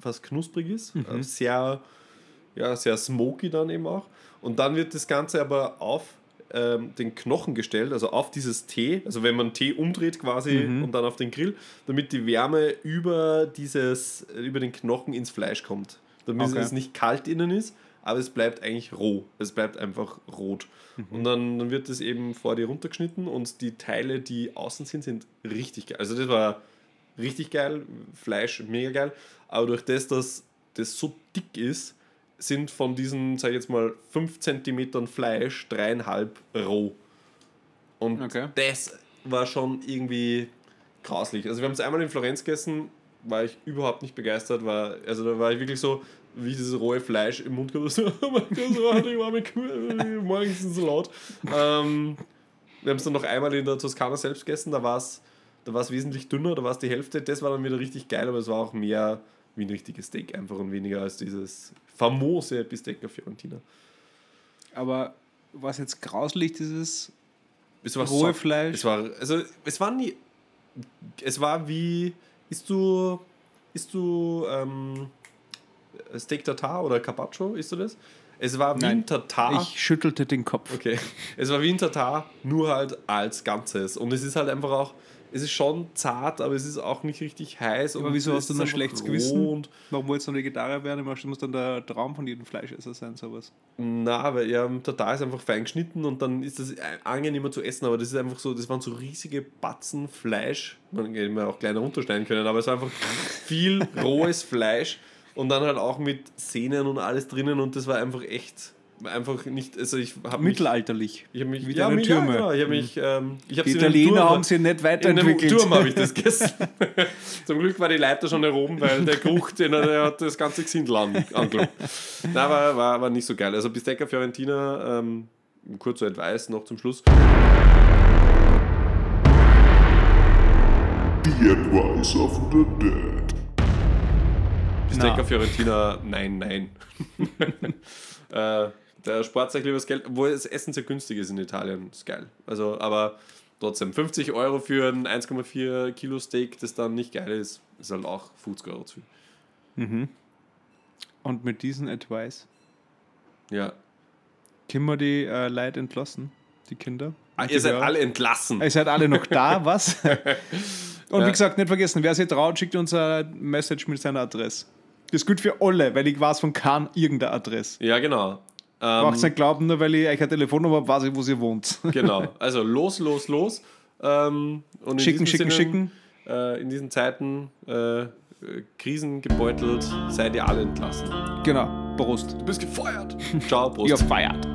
fast knusprig ist. Äh, Sehr, ja, sehr smoky dann eben auch. Und dann wird das Ganze aber auf ähm, den Knochen gestellt, also auf dieses Tee, also wenn man Tee umdreht quasi und dann auf den Grill, damit die Wärme über, dieses, über den Knochen ins Fleisch kommt. Damit Okay. es nicht kalt innen ist, aber es bleibt eigentlich roh. Es bleibt einfach rot. Und dann, dann wird es eben vor dir runtergeschnitten und die Teile, die außen sind, sind richtig geil. Also das war richtig geil, Fleisch mega geil, aber durch das, dass das so dick ist, sind von diesen, sag ich jetzt mal, 5 cm Fleisch dreieinhalb roh. Und Okay. das war schon irgendwie grauslich. Also wir haben es einmal in Florenz gegessen, war ich überhaupt nicht begeistert, war, also da war ich wirklich so, wie dieses rohe Fleisch im Mund gehabt, (laughs) so, oh mein Gott, so hatte ich warme Kuh, morgens ist es so laut. Ähm, wir haben es dann noch einmal in der Toskana selbst gegessen, da war es da war's wesentlich dünner, da war es die Hälfte, das war dann wieder richtig geil, aber es war auch mehr wie ein richtiges Steak einfach und weniger als dieses famose Bistecca Fiorentina. Aber was jetzt grauslich, dieses Es war rohe so- Fleisch. Es war, also es war nie, es war wie, isst du, isst du ähm, Steak Tartar oder Carpaccio, isst du das? Es war wie ein Tartar. Ich schüttelte den Kopf. Okay. Es war wie ein Tatar, nur halt als Ganzes. Und es ist halt einfach auch, es ist schon zart, aber es ist auch nicht richtig heiß. Aber wieso es hast du ist ein schlechtes Gewissen? Und, Warum wolltest du Vegetarier werden? Das muss dann der Traum von jedem Fleischesser sein, sowas. na, weil ja, Tatar ist einfach fein geschnitten und dann ist das angenehmer zu essen. Aber das ist einfach so, das waren so riesige Batzen Fleisch. Man hätte man auch kleiner runterschneiden können, aber es war einfach viel rohes Fleisch und dann halt auch mit Sehnen und alles drinnen und das war einfach echt. Einfach nicht, also ich habe mich, Mittelalterlich. ich hab mich, Wie ja, deine mich, ja, Türme. genau, ich habe mich, ähm, ich habe Die Italiener haben sie nicht In weiterentwickelt. dem Turm habe ich das (laughs) gegessen. (laughs) Zum Glück war die Leiter schon herum, weil der Geruch, den er, der hat das ganze Gesindel an, angelogen. Nein, war, war, war nicht so geil. Also Bistecca Fiorentina, ähm, kurzer Advice noch zum Schluss. The Advice of the Dead. Bistecca Na. Fiorentina, nein, nein. (laughs) äh, der Sport sagt lieber das Geld, obwohl das Essen sehr günstig ist in Italien, ist geil. Also, aber trotzdem, 50 Euro für ein 1,4 Kilo Steak, das dann nicht geil ist, ist halt auch 50 Euro zu viel. Und mit diesem Advice Ja. können wir die äh, Leute entlassen, die Kinder. Ah, ihr seid alle entlassen. Ihr seid alle noch da, (laughs) was? Und Ja. wie gesagt, nicht vergessen, wer sich traut, schickt uns eine Message mit seiner Adresse. Das gilt für alle, weil ich weiß von keinem irgendeine Adresse. Ja, genau. Braucht Ähm, nicht glauben, nur weil ich euch eine Telefonnummer habe, weiß ich, wo ihr wohnt. (laughs) genau. Also los, los, los. Ähm, und Schicken, schicken, Sinne, Äh, in diesen Zeiten äh, krisengebeutelt seid ihr alle entlassen. Genau, Prost. Du bist gefeuert. Ciao, (laughs) Prost. Ihr feiert.